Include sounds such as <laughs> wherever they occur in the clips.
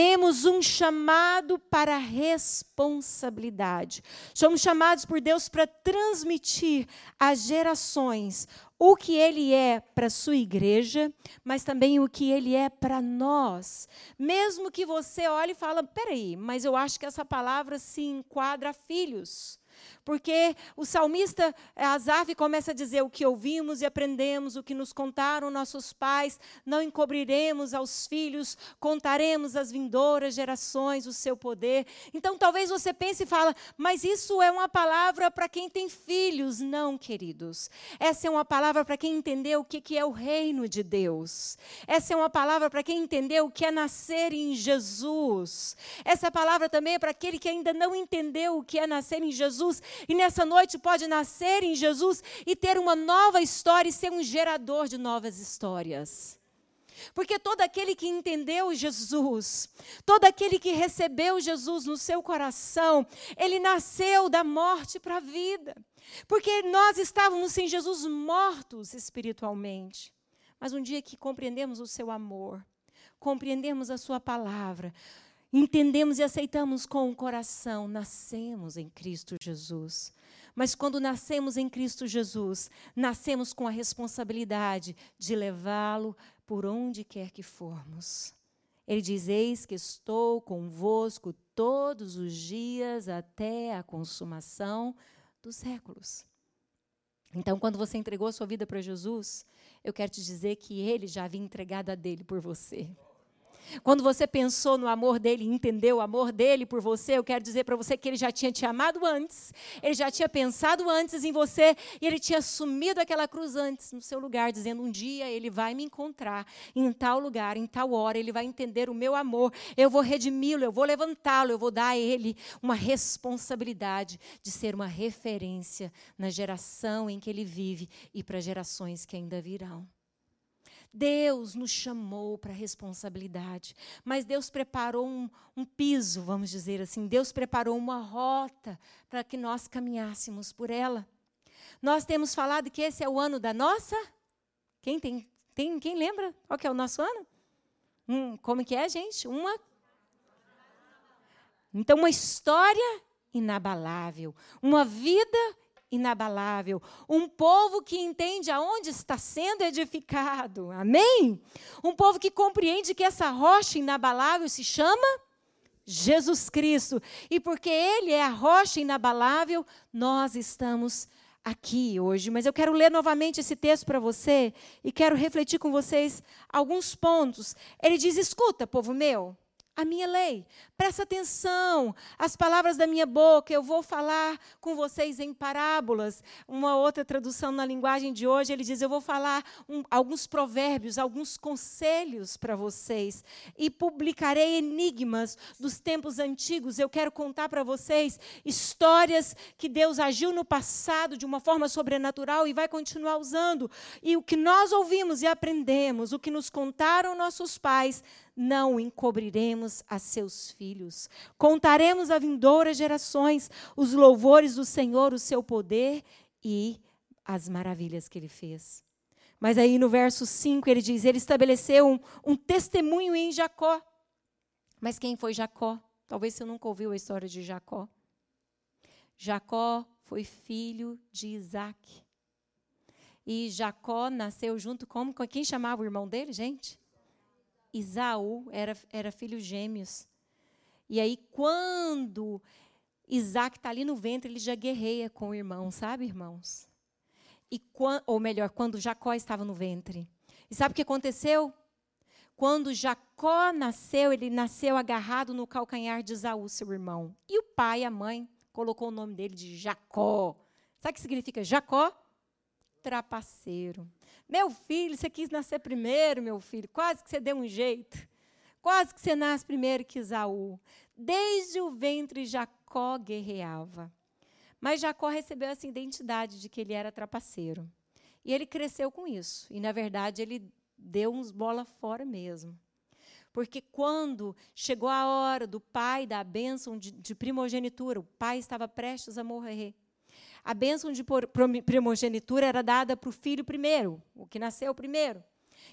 temos um chamado para responsabilidade. Somos chamados por Deus para transmitir às gerações o que ele é para a sua igreja, mas também o que ele é para nós. Mesmo que você olhe e fale, peraí, mas eu acho que essa palavra se enquadra a filhos. Porque o salmista eh, Asaf começa a dizer o que ouvimos e aprendemos, o que nos contaram nossos pais, não encobriremos aos filhos, contaremos às vindouras gerações o seu poder. Então talvez você pense e fala, mas isso é uma palavra para quem tem filhos. Não, queridos. Essa é uma palavra para quem entendeu o que é o reino de Deus. Essa é uma palavra para quem entendeu o que é nascer em Jesus. Essa palavra também é para aquele que ainda não entendeu o que é nascer em Jesus e nessa noite pode nascer em Jesus e ter uma nova história e ser um gerador de novas histórias. Porque todo aquele que entendeu Jesus, todo aquele que recebeu Jesus no seu coração, ele nasceu da morte para a vida. Porque nós estávamos sem Jesus mortos espiritualmente. Mas um dia que compreendemos o seu amor, compreendemos a sua palavra, entendemos e aceitamos com o coração, nascemos em Cristo Jesus. Mas quando nascemos em Cristo Jesus, nascemos com a responsabilidade de levá-lo por onde quer que formos. Ele diz: Eis que estou convosco todos os dias até a consumação dos séculos. Então, quando você entregou a sua vida para Jesus, eu quero te dizer que ele já havia entregado a dele por você. Quando você pensou no amor dele, entendeu o amor dele por você, eu quero dizer para você que ele já tinha te amado antes, ele já tinha pensado antes em você e ele tinha assumido aquela cruz antes no seu lugar, dizendo: um dia ele vai me encontrar em tal lugar, em tal hora, ele vai entender o meu amor, eu vou redimi-lo, eu vou levantá-lo, eu vou dar a ele uma responsabilidade de ser uma referência na geração em que ele vive e para gerações que ainda virão. Deus nos chamou para a responsabilidade, mas Deus preparou um, um, piso, vamos dizer assim, Deus preparou uma rota para que nós caminhássemos por ela. Nós temos falado que esse é o ano da nossa. Quem tem, tem quem lembra qual que é o nosso ano? Hum, como que é, gente? Uma. Então, uma história inabalável, uma vida inabalável, um povo que entende aonde está sendo edificado. Amém? Um povo que compreende que essa rocha inabalável se chama Jesus Cristo. E porque ele é a rocha inabalável, nós estamos aqui hoje, mas eu quero ler novamente esse texto para você e quero refletir com vocês alguns pontos. Ele diz: "Escuta, povo meu, a minha lei. Presta atenção às palavras da minha boca. Eu vou falar com vocês em parábolas. Uma outra tradução na linguagem de hoje, ele diz: Eu vou falar um, alguns provérbios, alguns conselhos para vocês. E publicarei enigmas dos tempos antigos. Eu quero contar para vocês histórias que Deus agiu no passado de uma forma sobrenatural e vai continuar usando. E o que nós ouvimos e aprendemos, o que nos contaram nossos pais, não encobriremos a seus filhos. Contaremos a vindouras gerações os louvores do Senhor, o seu poder e as maravilhas que ele fez. Mas aí no verso 5 ele diz: Ele estabeleceu um, um testemunho em Jacó. Mas quem foi Jacó? Talvez você nunca ouviu a história de Jacó. Jacó foi filho de Isaac. E Jacó nasceu junto com. Quem chamava o irmão dele, gente? Isaú era, era filho gêmeos. E aí, quando Isaac está ali no ventre, ele já guerreia com o irmão, sabe, irmãos? E, ou melhor, quando Jacó estava no ventre. E sabe o que aconteceu? Quando Jacó nasceu, ele nasceu agarrado no calcanhar de Isaú, seu irmão. E o pai, a mãe, colocou o nome dele de Jacó. Sabe o que significa Jacó? Trapaceiro. Meu filho, você quis nascer primeiro, meu filho. Quase que você deu um jeito. Quase que você nasce primeiro que Isaú. Desde o ventre, Jacó guerreava. Mas Jacó recebeu essa identidade de que ele era trapaceiro. E ele cresceu com isso. E, na verdade, ele deu uns bola fora mesmo. Porque quando chegou a hora do pai da bênção de, de primogenitura, o pai estava prestes a morrer. A bênção de primogenitura era dada para o filho primeiro, o que nasceu primeiro.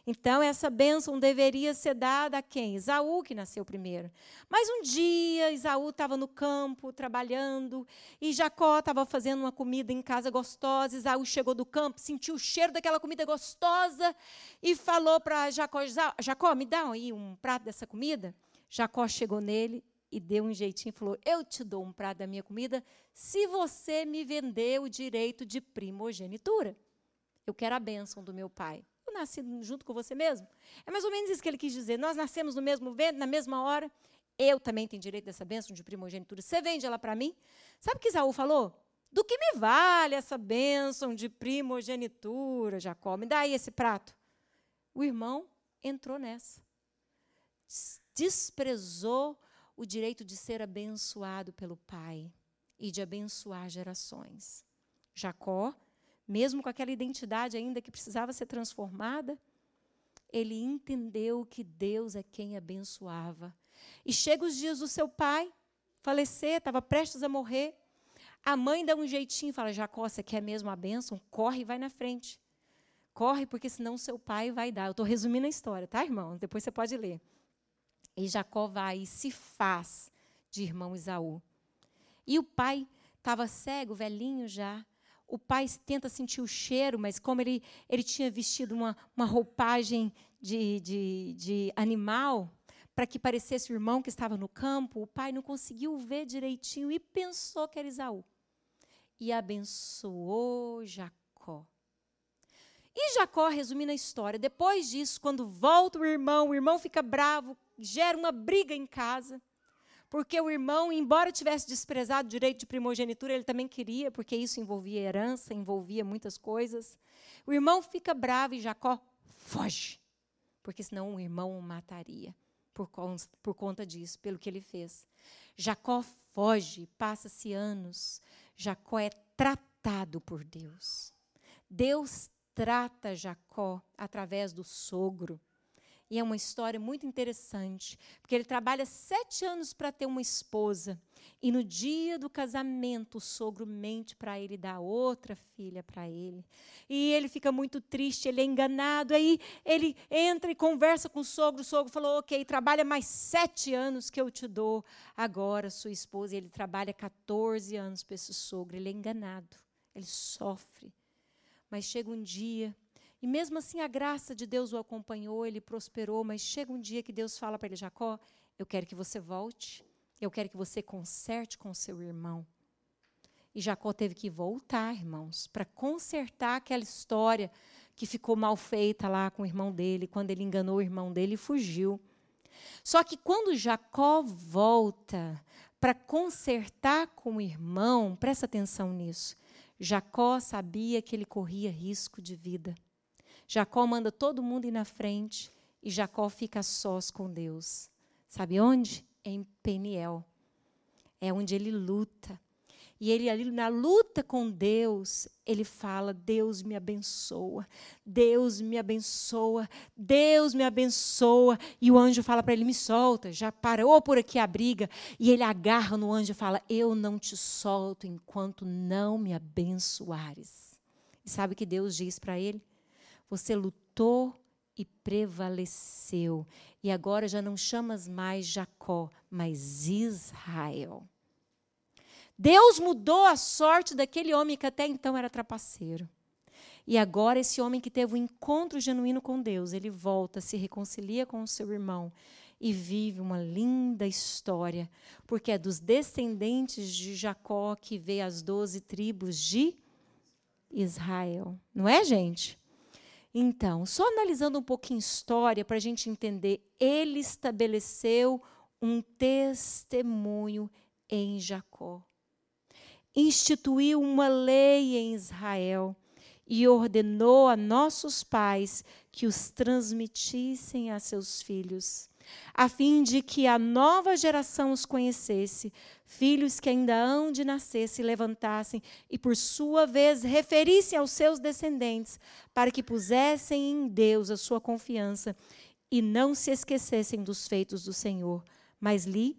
Então, essa bênção deveria ser dada a quem? Isaú, que nasceu primeiro. Mas um dia, Isaú estava no campo, trabalhando, e Jacó estava fazendo uma comida em casa gostosa. Isaú chegou do campo, sentiu o cheiro daquela comida gostosa e falou para Jacó: Jacó, me dá aí um prato dessa comida. Jacó chegou nele e deu um jeitinho e falou: Eu te dou um prato da minha comida se você me vender o direito de primogenitura. Eu quero a bênção do meu pai nasci junto com você mesmo? É mais ou menos isso que ele quis dizer. Nós nascemos no mesmo na mesma hora. Eu também tenho direito dessa bênção de primogenitura. Você vende ela para mim? Sabe o que Isaú falou? Do que me vale essa bênção de primogenitura, Jacó? Me dá aí esse prato. O irmão entrou nessa. Desprezou o direito de ser abençoado pelo pai e de abençoar gerações. Jacó mesmo com aquela identidade ainda que precisava ser transformada, ele entendeu que Deus é quem abençoava. E chega os dias do seu pai falecer, estava prestes a morrer. A mãe dá um jeitinho, fala: Jacó, você quer mesmo a bênção? Corre e vai na frente. Corre, porque senão seu pai vai dar. Eu estou resumindo a história, tá, irmão? Depois você pode ler. E Jacó vai e se faz de irmão Isaú. E o pai estava cego, velhinho já o pai tenta sentir o cheiro, mas como ele, ele tinha vestido uma, uma roupagem de, de, de animal, para que parecesse o irmão que estava no campo, o pai não conseguiu ver direitinho e pensou que era Isaú. E abençoou Jacó. E Jacó, resumindo a história, depois disso, quando volta o irmão, o irmão fica bravo, gera uma briga em casa. Porque o irmão, embora tivesse desprezado o direito de primogenitura, ele também queria, porque isso envolvia herança, envolvia muitas coisas. O irmão fica bravo e Jacó foge, porque senão o irmão o mataria por, por conta disso, pelo que ele fez. Jacó foge, passa-se anos. Jacó é tratado por Deus. Deus trata Jacó através do sogro. E é uma história muito interessante, porque ele trabalha sete anos para ter uma esposa. E no dia do casamento, o sogro mente para ele dar outra filha para ele. E ele fica muito triste, ele é enganado. Aí ele entra e conversa com o sogro. O sogro falou: Ok, trabalha mais sete anos que eu te dou agora, sua esposa. E ele trabalha 14 anos para esse sogro. Ele é enganado, ele sofre. Mas chega um dia e mesmo assim a graça de Deus o acompanhou, ele prosperou, mas chega um dia que Deus fala para ele: Jacó, eu quero que você volte, eu quero que você conserte com seu irmão. E Jacó teve que voltar, irmãos, para consertar aquela história que ficou mal feita lá com o irmão dele, quando ele enganou o irmão dele e fugiu. Só que quando Jacó volta para consertar com o irmão, presta atenção nisso. Jacó sabia que ele corria risco de vida. Jacó manda todo mundo ir na frente e Jacó fica sós com Deus. Sabe onde? Em Peniel. É onde ele luta. E ele ali na luta com Deus, ele fala: Deus me abençoa, Deus me abençoa, Deus me abençoa. E o anjo fala para ele: me solta, já parou por aqui a briga. E ele agarra no anjo e fala: Eu não te solto enquanto não me abençoares. E sabe o que Deus diz para ele? Você lutou e prevaleceu. E agora já não chamas mais Jacó, mas Israel. Deus mudou a sorte daquele homem que até então era trapaceiro. E agora esse homem que teve um encontro genuíno com Deus, ele volta, se reconcilia com o seu irmão e vive uma linda história, porque é dos descendentes de Jacó que vê as doze tribos de Israel. Não é, gente? Então, só analisando um pouquinho história para a gente entender, ele estabeleceu um testemunho em Jacó. Instituiu uma lei em Israel e ordenou a nossos pais que os transmitissem a seus filhos a fim de que a nova geração os conhecesse, filhos que ainda hão de nascer se levantassem e, por sua vez, referissem aos seus descendentes, para que pusessem em Deus a sua confiança e não se esquecessem dos feitos do Senhor, mas lhe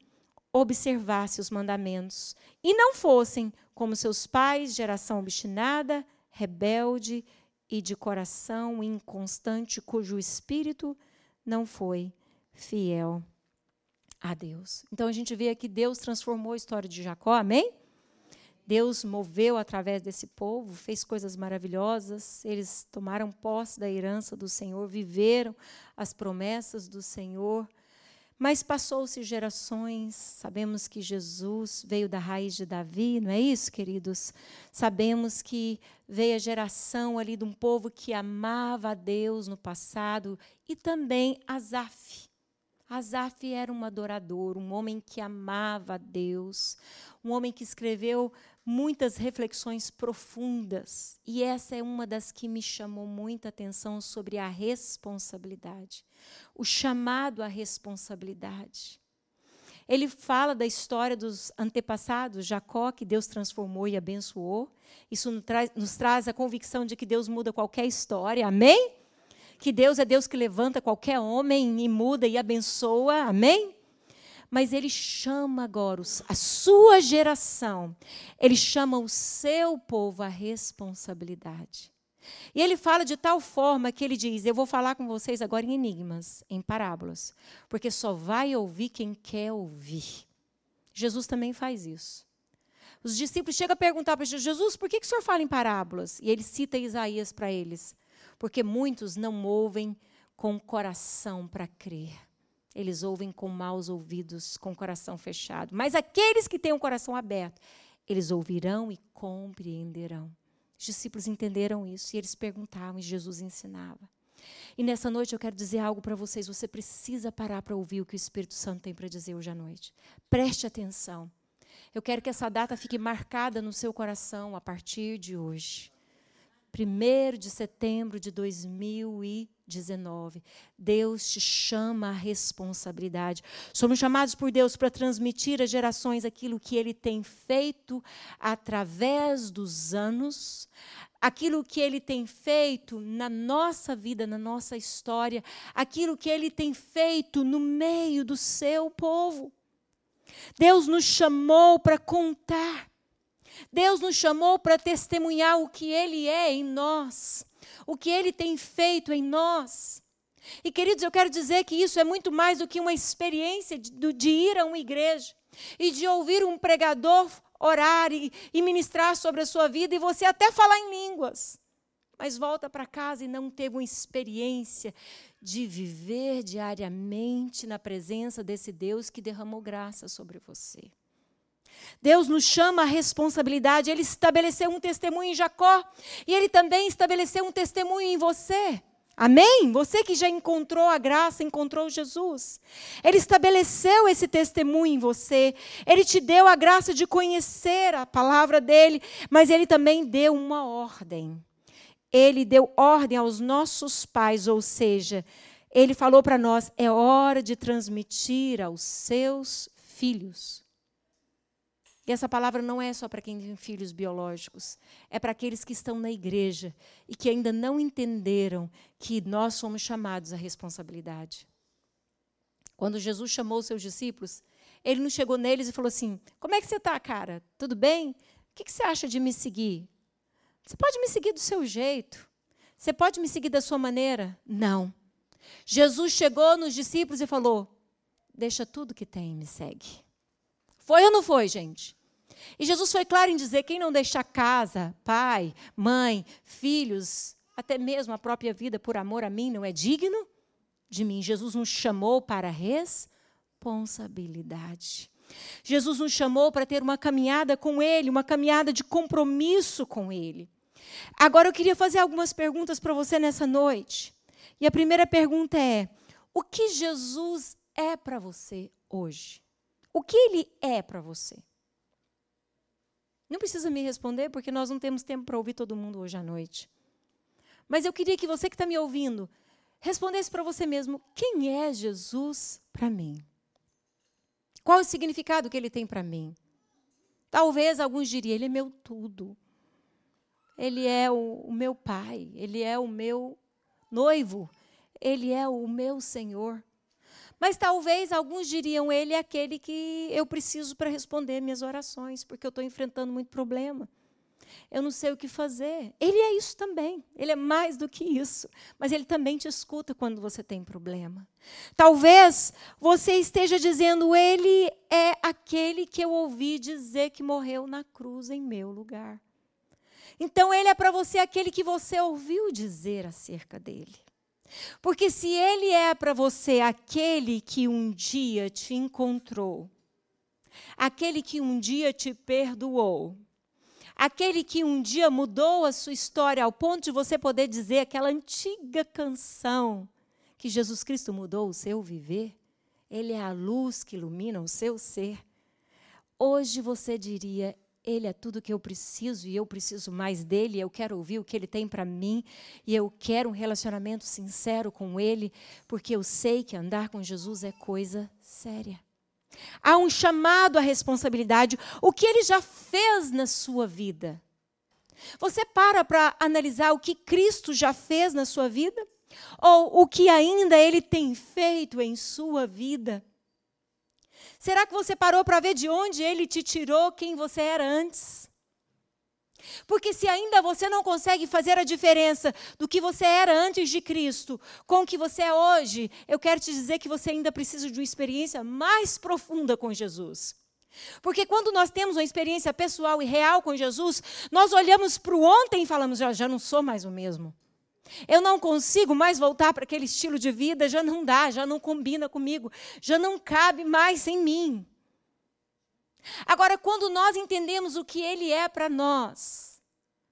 observasse os mandamentos, e não fossem como seus pais, geração obstinada, rebelde e de coração inconstante, cujo espírito não foi fiel a Deus. Então a gente vê que Deus transformou a história de Jacó, amém? Deus moveu através desse povo, fez coisas maravilhosas, eles tomaram posse da herança do Senhor, viveram as promessas do Senhor. Mas passou-se gerações, sabemos que Jesus veio da raiz de Davi, não é isso, queridos? Sabemos que veio a geração ali de um povo que amava a Deus no passado e também Asaf. Asaf era um adorador, um homem que amava a Deus, um homem que escreveu muitas reflexões profundas, e essa é uma das que me chamou muita atenção sobre a responsabilidade, o chamado à responsabilidade. Ele fala da história dos antepassados, Jacó, que Deus transformou e abençoou. Isso nos traz, nos traz a convicção de que Deus muda qualquer história, amém? Que Deus é Deus que levanta qualquer homem e muda e abençoa, amém? mas ele chama agora a sua geração, ele chama o seu povo à responsabilidade. E ele fala de tal forma que ele diz: Eu vou falar com vocês agora em enigmas, em parábolas, porque só vai ouvir quem quer ouvir. Jesus também faz isso. Os discípulos chegam a perguntar para Jesus: Jesus, por que, que o senhor fala em parábolas? E ele cita Isaías para eles: Porque muitos não ouvem com coração para crer eles ouvem com maus ouvidos, com o coração fechado. Mas aqueles que têm o coração aberto, eles ouvirão e compreenderão. Os discípulos entenderam isso e eles perguntavam e Jesus ensinava. E nessa noite eu quero dizer algo para vocês. Você precisa parar para ouvir o que o Espírito Santo tem para dizer hoje à noite. Preste atenção. Eu quero que essa data fique marcada no seu coração a partir de hoje. 1 de setembro de 2019. Deus te chama à responsabilidade. Somos chamados por Deus para transmitir às gerações aquilo que Ele tem feito através dos anos, aquilo que Ele tem feito na nossa vida, na nossa história, aquilo que Ele tem feito no meio do seu povo. Deus nos chamou para contar Deus nos chamou para testemunhar o que Ele é em nós, o que Ele tem feito em nós. E, queridos, eu quero dizer que isso é muito mais do que uma experiência de, de ir a uma igreja e de ouvir um pregador orar e, e ministrar sobre a sua vida e você até falar em línguas, mas volta para casa e não teve uma experiência de viver diariamente na presença desse Deus que derramou graça sobre você. Deus nos chama à responsabilidade. Ele estabeleceu um testemunho em Jacó e ele também estabeleceu um testemunho em você. Amém? Você que já encontrou a graça, encontrou Jesus. Ele estabeleceu esse testemunho em você. Ele te deu a graça de conhecer a palavra dele, mas ele também deu uma ordem. Ele deu ordem aos nossos pais, ou seja, ele falou para nós: é hora de transmitir aos seus filhos. E essa palavra não é só para quem tem filhos biológicos, é para aqueles que estão na igreja e que ainda não entenderam que nós somos chamados à responsabilidade. Quando Jesus chamou os seus discípulos, ele não chegou neles e falou assim: Como é que você está, cara? Tudo bem? O que você acha de me seguir? Você pode me seguir do seu jeito. Você pode me seguir da sua maneira? Não. Jesus chegou nos discípulos e falou: Deixa tudo que tem e me segue. Foi ou não foi, gente? E Jesus foi claro em dizer: quem não deixa casa, pai, mãe, filhos, até mesmo a própria vida por amor a mim, não é digno de mim. Jesus nos chamou para responsabilidade. Jesus nos chamou para ter uma caminhada com Ele, uma caminhada de compromisso com Ele. Agora eu queria fazer algumas perguntas para você nessa noite. E a primeira pergunta é: o que Jesus é para você hoje? O que Ele é para você? Não precisa me responder, porque nós não temos tempo para ouvir todo mundo hoje à noite. Mas eu queria que você que está me ouvindo respondesse para você mesmo: quem é Jesus para mim? Qual o significado que ele tem para mim? Talvez alguns diriam: ele é meu tudo. Ele é o, o meu pai. Ele é o meu noivo. Ele é o meu Senhor. Mas talvez alguns diriam, ele é aquele que eu preciso para responder minhas orações, porque eu estou enfrentando muito problema. eu não sei o que fazer. Ele é isso também. Ele é mais do que isso. Mas ele também te escuta quando você tem problema. Talvez você esteja dizendo: Ele é aquele que eu ouvi dizer que morreu na cruz em meu lugar. Então, ele é para você aquele que você ouviu dizer acerca dele. Porque se ele é para você aquele que um dia te encontrou, aquele que um dia te perdoou, aquele que um dia mudou a sua história ao ponto de você poder dizer aquela antiga canção que Jesus Cristo mudou o seu viver, ele é a luz que ilumina o seu ser. Hoje você diria: ele é tudo que eu preciso e eu preciso mais dele. Eu quero ouvir o que ele tem para mim e eu quero um relacionamento sincero com ele, porque eu sei que andar com Jesus é coisa séria. Há um chamado à responsabilidade. O que ele já fez na sua vida? Você para para analisar o que Cristo já fez na sua vida? Ou o que ainda ele tem feito em sua vida? Será que você parou para ver de onde ele te tirou quem você era antes? Porque se ainda você não consegue fazer a diferença do que você era antes de Cristo com o que você é hoje, eu quero te dizer que você ainda precisa de uma experiência mais profunda com Jesus. Porque quando nós temos uma experiência pessoal e real com Jesus, nós olhamos para o ontem e falamos: já, já não sou mais o mesmo. Eu não consigo mais voltar para aquele estilo de vida, já não dá, já não combina comigo, já não cabe mais em mim. Agora, quando nós entendemos o que Ele é para nós,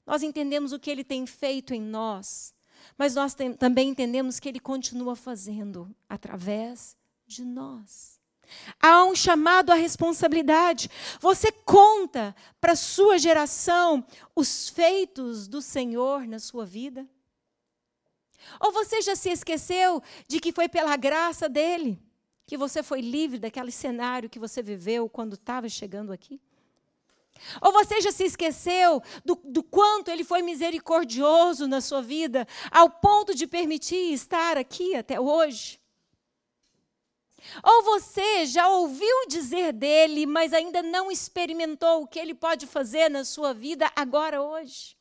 nós entendemos o que Ele tem feito em nós, mas nós tem, também entendemos que Ele continua fazendo através de nós. Há um chamado à responsabilidade. Você conta para a sua geração os feitos do Senhor na sua vida? Ou você já se esqueceu de que foi pela graça dele? que você foi livre daquele cenário que você viveu quando estava chegando aqui? Ou você já se esqueceu do, do, quanto ele foi misericordioso na sua vida, ao ponto de permitir estar aqui até hoje? Ou você já ouviu dizer dele, mas ainda não experimentou o que ele pode fazer na sua vida agora, hoje?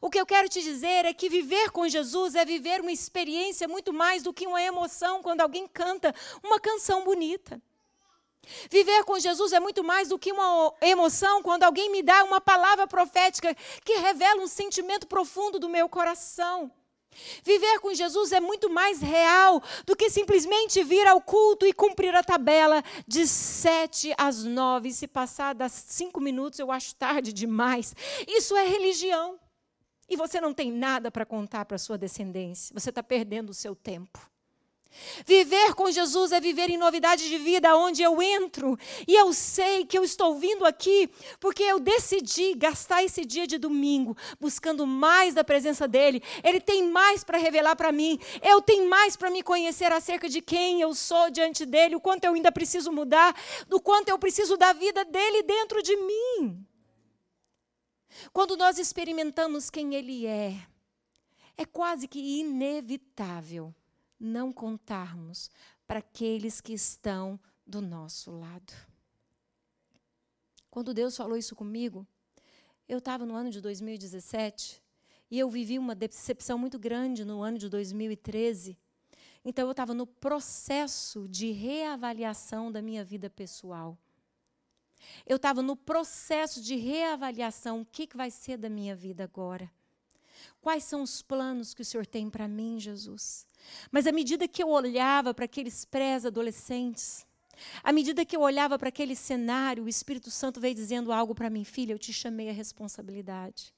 O que eu quero te dizer é que viver com Jesus é viver uma experiência muito mais do que uma emoção quando alguém canta uma canção bonita. Viver com Jesus é muito mais do que uma emoção quando alguém me dá uma palavra profética que revela um sentimento profundo do meu coração. Viver com Jesus é muito mais real do que simplesmente vir ao culto e cumprir a tabela de sete às nove. Se passar das cinco minutos, eu acho tarde demais. Isso é religião. E você não tem nada para contar para sua descendência. Você está perdendo o seu tempo. Viver com Jesus é viver em novidade de vida, onde eu entro e eu sei que eu estou vindo aqui porque eu decidi gastar esse dia de domingo buscando mais da presença dEle. Ele tem mais para revelar para mim, eu tenho mais para me conhecer acerca de quem eu sou diante dEle, o quanto eu ainda preciso mudar, do quanto eu preciso da vida dEle dentro de mim. Quando nós experimentamos quem Ele é, é quase que inevitável não contarmos para aqueles que estão do nosso lado. Quando Deus falou isso comigo, eu estava no ano de 2017 e eu vivi uma decepção muito grande no ano de 2013. Então eu estava no processo de reavaliação da minha vida pessoal. Eu estava no processo de reavaliação: o que, que vai ser da minha vida agora? Quais são os planos que o Senhor tem para mim, Jesus? Mas à medida que eu olhava para aqueles pré-adolescentes, à medida que eu olhava para aquele cenário, o Espírito Santo veio dizendo algo para mim, filha, eu te chamei a responsabilidade.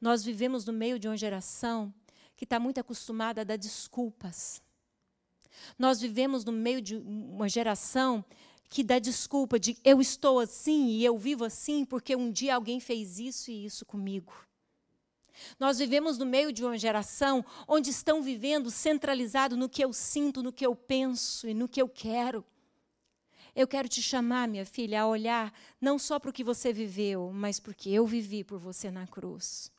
Nós vivemos no meio de uma geração que está muito acostumada a dar desculpas. Nós vivemos no meio de uma geração que dá desculpa de eu estou assim e eu vivo assim porque um dia alguém fez isso e isso comigo. Nós vivemos no meio de uma geração onde estão vivendo centralizado no que eu sinto, no que eu penso e no que eu quero. Eu quero te chamar, minha filha, a olhar não só para o que você viveu, mas porque eu vivi por você na cruz.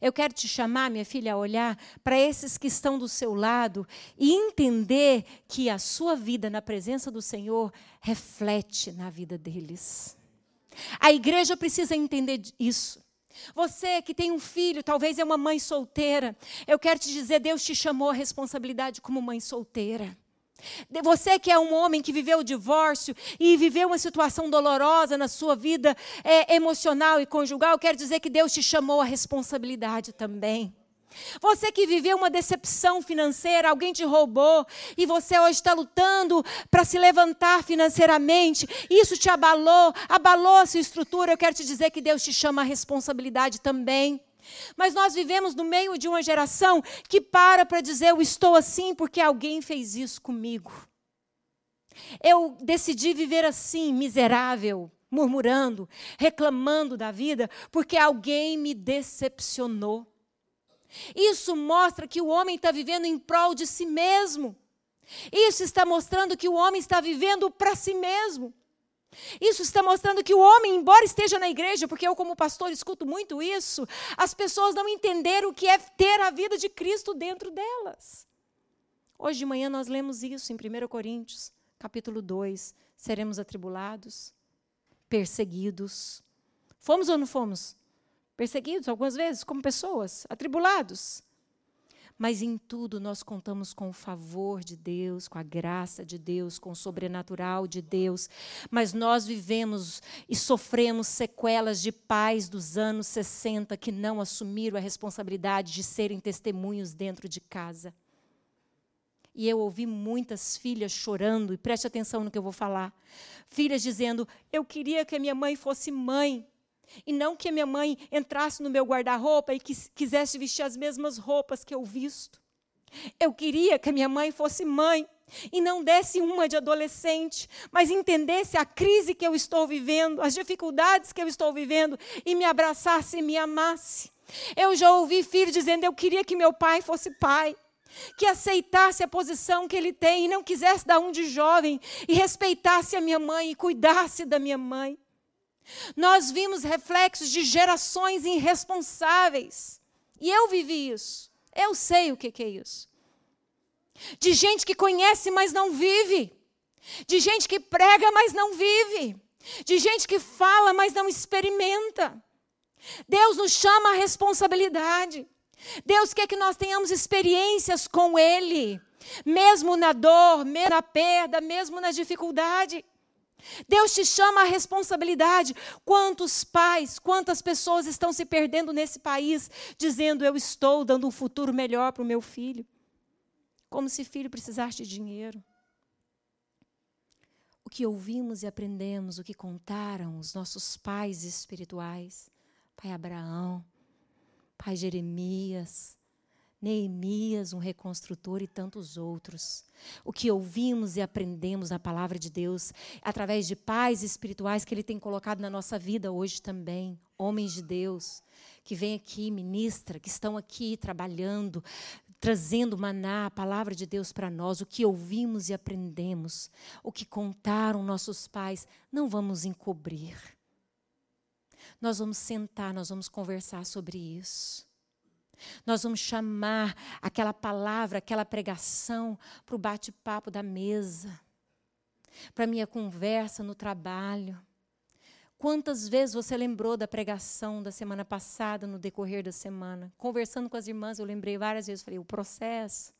Eu quero te chamar, minha filha, a olhar para esses que estão do seu lado e entender que a sua vida na presença do Senhor reflete na vida deles. A igreja precisa entender isso. Você que tem um filho, talvez é uma mãe solteira, eu quero te dizer: Deus te chamou a responsabilidade como mãe solteira. Você que é um homem que viveu o divórcio e viveu uma situação dolorosa na sua vida é, emocional e conjugal, quero dizer que Deus te chamou a responsabilidade também. Você que viveu uma decepção financeira, alguém te roubou e você hoje está lutando para se levantar financeiramente, isso te abalou, abalou a sua estrutura, eu quero te dizer que Deus te chama a responsabilidade também. Mas nós vivemos no meio de uma geração que para para dizer eu estou assim porque alguém fez isso comigo. Eu decidi viver assim, miserável, murmurando, reclamando da vida, porque alguém me decepcionou. Isso mostra que o homem está vivendo em prol de si mesmo. Isso está mostrando que o homem está vivendo para si mesmo. Isso está mostrando que o homem, embora esteja na igreja, porque eu, como pastor, escuto muito isso, as pessoas não entenderam o que é ter a vida de Cristo dentro delas. Hoje de manhã nós lemos isso em 1 Coríntios, capítulo 2. Seremos atribulados, perseguidos. Fomos ou não fomos? Perseguidos algumas vezes, como pessoas, atribulados mas em tudo nós contamos com o favor de Deus, com a graça de Deus, com o sobrenatural de Deus. Mas nós vivemos e sofremos sequelas de pais dos anos 60 que não assumiram a responsabilidade de serem testemunhos dentro de casa. E eu ouvi muitas filhas chorando, e preste atenção no que eu vou falar. Filhas dizendo: Eu queria que a minha mãe fosse mãe, e não que minha mãe entrasse no meu guarda-roupa e quisesse vestir as mesmas roupas que eu visto. Eu queria que minha mãe fosse mãe e não desse uma de adolescente, mas entendesse a crise que eu estou vivendo, as dificuldades que eu estou vivendo e me abraçasse e me amasse. Eu já ouvi filho dizendo: Eu queria que meu pai fosse pai que aceitasse a posição que ele tem e não quisesse dar um de jovem e respeitasse a minha mãe e cuidasse da minha mãe. Nós vimos reflexos de gerações irresponsáveis. E eu vivi isso. Eu sei o que é isso. De gente que conhece, mas não vive. De gente que prega, mas não vive. De gente que fala, mas não experimenta. Deus nos chama à responsabilidade. Deus quer que nós tenhamos experiências com Ele, mesmo na dor, mesmo na perda, mesmo na dificuldade. Deus te chama à responsabilidade. Quantos pais, quantas pessoas estão se perdendo nesse país dizendo eu estou dando um futuro melhor para o meu filho? Como se filho precisasse de dinheiro. O que ouvimos e aprendemos, o que contaram os nossos pais espirituais, pai Abraão, pai Jeremias, Neemias, um reconstrutor e tantos outros. O que ouvimos e aprendemos na palavra de Deus, através de pais espirituais que Ele tem colocado na nossa vida hoje também, homens de Deus, que vêm aqui, ministra, que estão aqui trabalhando, trazendo maná, a palavra de Deus para nós, o que ouvimos e aprendemos, o que contaram nossos pais, não vamos encobrir. Nós vamos sentar, nós vamos conversar sobre isso. Nós vamos chamar aquela palavra, aquela pregação para o bate-papo da mesa, para a minha conversa no trabalho. Quantas vezes você lembrou da pregação da semana passada, no decorrer da semana? Conversando com as irmãs, eu lembrei várias vezes, falei, o processo,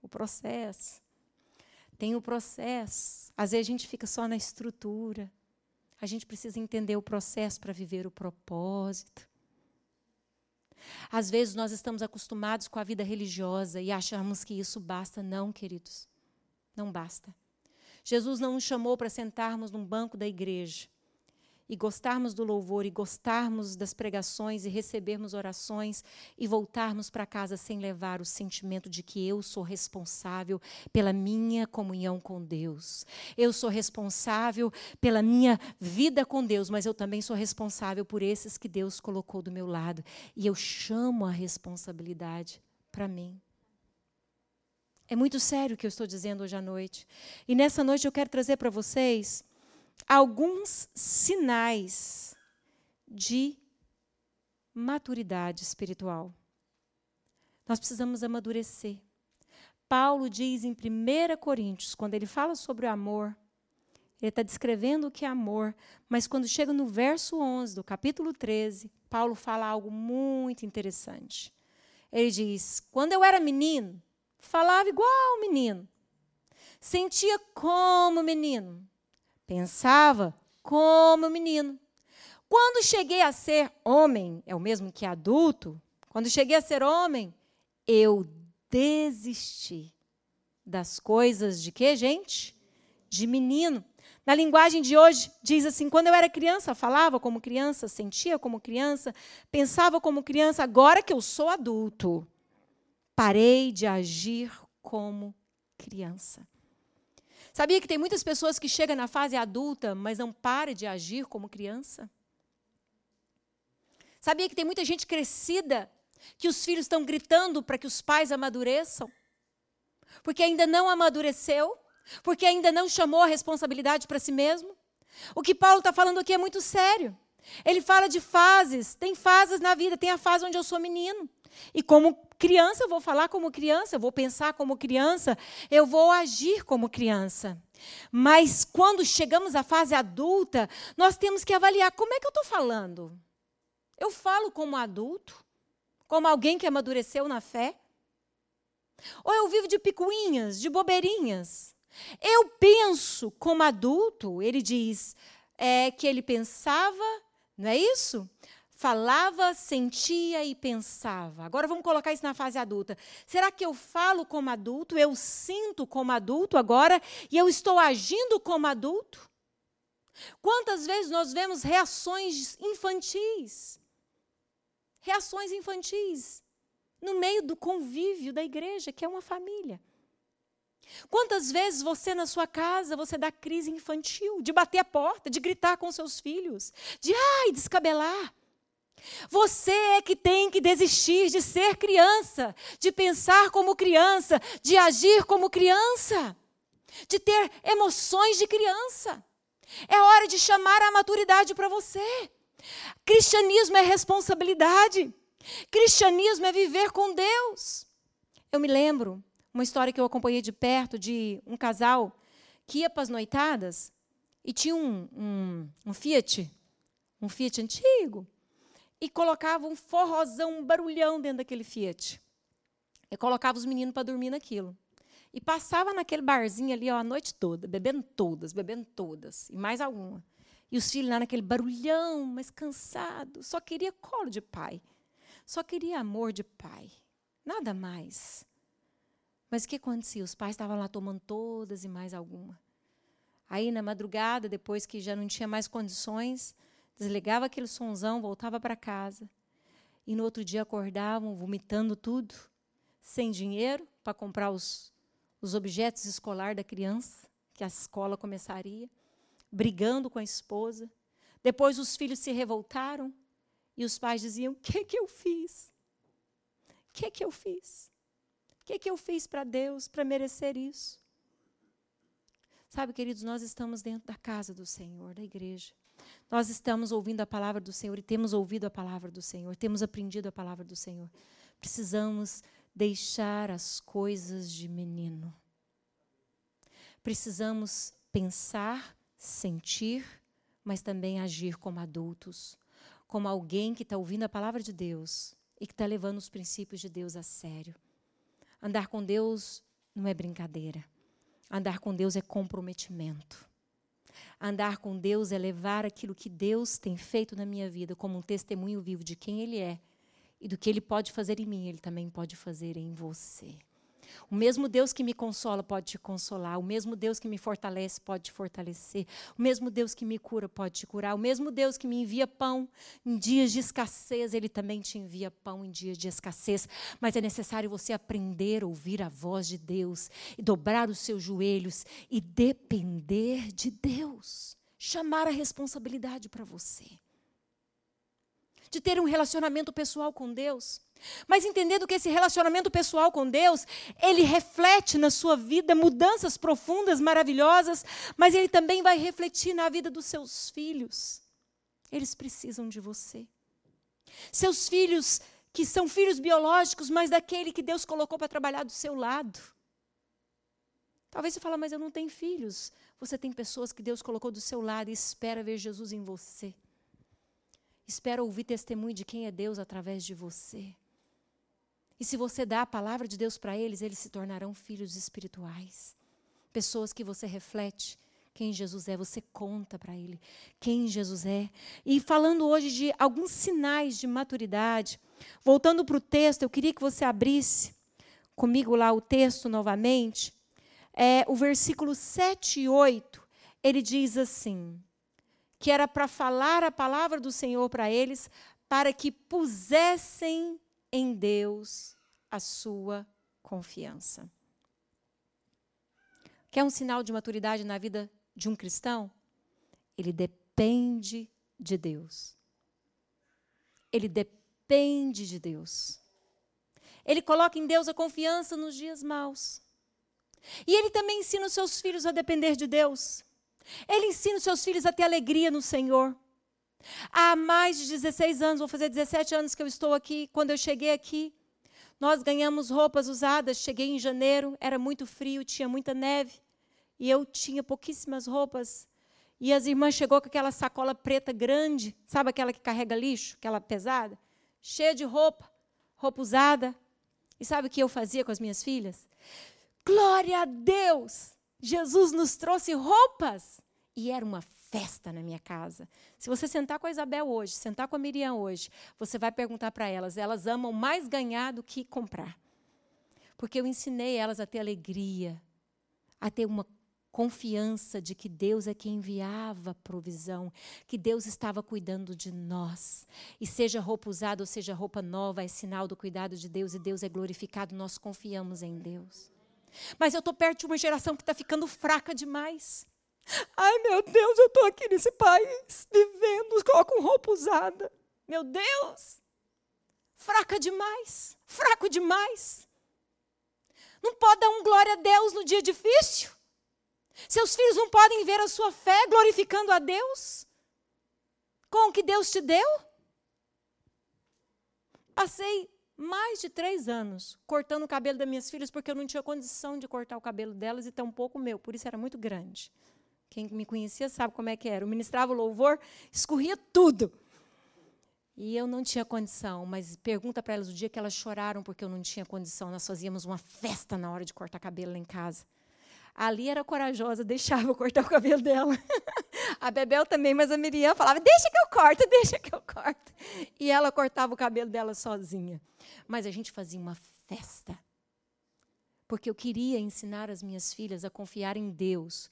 o processo. Tem o processo. Às vezes a gente fica só na estrutura. A gente precisa entender o processo para viver o propósito. Às vezes nós estamos acostumados com a vida religiosa e achamos que isso basta. Não, queridos, não basta. Jesus não nos chamou para sentarmos num banco da igreja e gostarmos do louvor e gostarmos das pregações e recebermos orações e voltarmos para casa sem levar o sentimento de que eu sou responsável pela minha comunhão com Deus. Eu sou responsável pela minha vida com Deus, mas eu também sou responsável por esses que Deus colocou do meu lado. E eu chamo a responsabilidade para mim. É muito sério o que eu estou dizendo hoje à noite. E nessa noite eu quero trazer para vocês alguns sinais de maturidade espiritual. Nós precisamos amadurecer. Paulo diz em 1 Coríntios, quando ele fala sobre o amor, ele está descrevendo o que é amor, mas quando chega no verso 11 do capítulo 13, Paulo fala algo muito interessante. Ele diz: Quando eu era menino, falava igual menino, sentia como menino, pensava como menino. Quando cheguei a ser homem, é o mesmo que adulto, quando cheguei a ser homem, eu desisti das coisas de quê, gente? De menino. Na linguagem de hoje, diz assim: quando eu era criança, falava como criança, sentia como criança, pensava como criança, agora que eu sou adulto, parei de agir como criança. Sabia que tem muitas pessoas que chegam na fase adulta, mas não param de agir como criança? Sabia que tem muita gente crescida que os filhos estão gritando para que os pais amadureçam? Porque ainda não amadureceu? Porque ainda não chamou a responsabilidade para si mesmo? O que Paulo está falando aqui é muito sério. Ele fala de fases. Tem fases na vida. Tem a fase onde eu sou menino. E como criança, eu vou falar como criança, eu vou pensar como criança, eu vou agir como criança. Mas quando chegamos à fase adulta, nós temos que avaliar como é que eu estou falando. Eu falo como adulto? Como alguém que amadureceu na fé? Ou eu vivo de picuinhas, de bobeirinhas? Eu penso como adulto, ele diz é, que ele pensava, não é isso? Falava, sentia e pensava. Agora vamos colocar isso na fase adulta. Será que eu falo como adulto, eu sinto como adulto agora e eu estou agindo como adulto? Quantas vezes nós vemos reações infantis? Reações infantis no meio do convívio da igreja, que é uma família. Quantas vezes você na sua casa, você dá crise infantil, de bater a porta, de gritar com seus filhos, de ai, descabelar. Você é que tem que desistir de ser criança, de pensar como criança, de agir como criança, de ter emoções de criança. É hora de chamar a maturidade para você. Cristianismo é responsabilidade. Cristianismo é viver com Deus. Eu me lembro uma história que eu acompanhei de perto de um casal que ia para as noitadas e tinha um, um, um Fiat, um Fiat antigo, e colocava um forrozão, um barulhão dentro daquele Fiat. E colocava os meninos para dormir naquilo. E passava naquele barzinho ali ó, a noite toda, bebendo todas, bebendo todas, e mais alguma. E os filhos lá naquele barulhão, mas cansado, só queria colo de pai. Só queria amor de pai. Nada mais. Mas o que acontecia? Os pais estavam lá tomando todas e mais alguma. Aí, na madrugada, depois que já não tinha mais condições, desligava aquele sonzão, voltava para casa. E no outro dia acordavam vomitando tudo, sem dinheiro para comprar os, os objetos escolares da criança, que a escola começaria, brigando com a esposa. Depois os filhos se revoltaram, e os pais diziam: O que, que eu fiz? O que, que eu fiz? O que, que eu fiz para Deus para merecer isso? Sabe, queridos, nós estamos dentro da casa do Senhor, da igreja. Nós estamos ouvindo a palavra do Senhor e temos ouvido a palavra do Senhor, temos aprendido a palavra do Senhor. Precisamos deixar as coisas de menino. Precisamos pensar, sentir, mas também agir como adultos como alguém que está ouvindo a palavra de Deus e que está levando os princípios de Deus a sério. Andar com Deus não é brincadeira. Andar com Deus é comprometimento. Andar com Deus é levar aquilo que Deus tem feito na minha vida como um testemunho vivo de quem Ele é e do que Ele pode fazer em mim, Ele também pode fazer em você. O mesmo Deus que me consola pode te consolar. O mesmo Deus que me fortalece pode te fortalecer. O mesmo Deus que me cura pode te curar. O mesmo Deus que me envia pão em dias de escassez, Ele também te envia pão em dias de escassez. Mas é necessário você aprender a ouvir a voz de Deus e dobrar os seus joelhos e depender de Deus. Chamar a responsabilidade para você. De ter um relacionamento pessoal com Deus. Mas entendendo que esse relacionamento pessoal com Deus, ele reflete na sua vida mudanças profundas, maravilhosas, mas ele também vai refletir na vida dos seus filhos. Eles precisam de você. Seus filhos, que são filhos biológicos, mas daquele que Deus colocou para trabalhar do seu lado. Talvez você fale, mas eu não tenho filhos. Você tem pessoas que Deus colocou do seu lado e espera ver Jesus em você. Espera ouvir testemunho de quem é Deus através de você. E se você dá a palavra de Deus para eles, eles se tornarão filhos espirituais. Pessoas que você reflete quem Jesus é, você conta para ele quem Jesus é. E falando hoje de alguns sinais de maturidade, voltando para o texto, eu queria que você abrisse comigo lá o texto novamente. É, o versículo 7 e 8, ele diz assim: que era para falar a palavra do Senhor para eles, para que pusessem em Deus a sua confiança. Quer um sinal de maturidade na vida de um cristão? Ele depende de Deus. Ele depende de Deus. Ele coloca em Deus a confiança nos dias maus. E ele também ensina os seus filhos a depender de Deus. Ele ensina os seus filhos a ter alegria no Senhor. Há mais de 16 anos, vou fazer 17 anos que eu estou aqui. Quando eu cheguei aqui, nós ganhamos roupas usadas. Cheguei em janeiro, era muito frio, tinha muita neve. E eu tinha pouquíssimas roupas. E as irmãs chegou com aquela sacola preta grande, sabe aquela que carrega lixo, aquela pesada, cheia de roupa, roupa usada. E sabe o que eu fazia com as minhas filhas? Glória a Deus! Jesus nos trouxe roupas. E era uma festa na minha casa. Se você sentar com a Isabel hoje, sentar com a Miriam hoje, você vai perguntar para elas, elas amam mais ganhar do que comprar. Porque eu ensinei elas a ter alegria, a ter uma confiança de que Deus é quem enviava provisão, que Deus estava cuidando de nós. E seja roupa usada ou seja roupa nova, é sinal do cuidado de Deus e Deus é glorificado, nós confiamos em Deus. Mas eu estou perto de uma geração que está ficando fraca demais. Ai, meu Deus, eu estou aqui nesse país, vivendo com roupa usada. Meu Deus! Fraca demais, fraco demais. Não pode dar um glória a Deus no dia difícil? Seus filhos não podem ver a sua fé glorificando a Deus com o que Deus te deu? Passei mais de três anos cortando o cabelo das minhas filhas porque eu não tinha condição de cortar o cabelo delas e tampouco o meu, por isso era muito grande. Quem me conhecia sabe como é que era. Eu ministrava o louvor, escorria tudo. E eu não tinha condição, mas pergunta para elas o dia que elas choraram porque eu não tinha condição. Nós fazíamos uma festa na hora de cortar cabelo lá em casa. Ali era corajosa, deixava eu cortar o cabelo dela. <laughs> a Bebel também, mas a Miriam falava: deixa que eu corto, <laughs> deixa que eu corto. E ela cortava o cabelo dela sozinha. Mas a gente fazia uma festa. Porque eu queria ensinar as minhas filhas a confiar em Deus.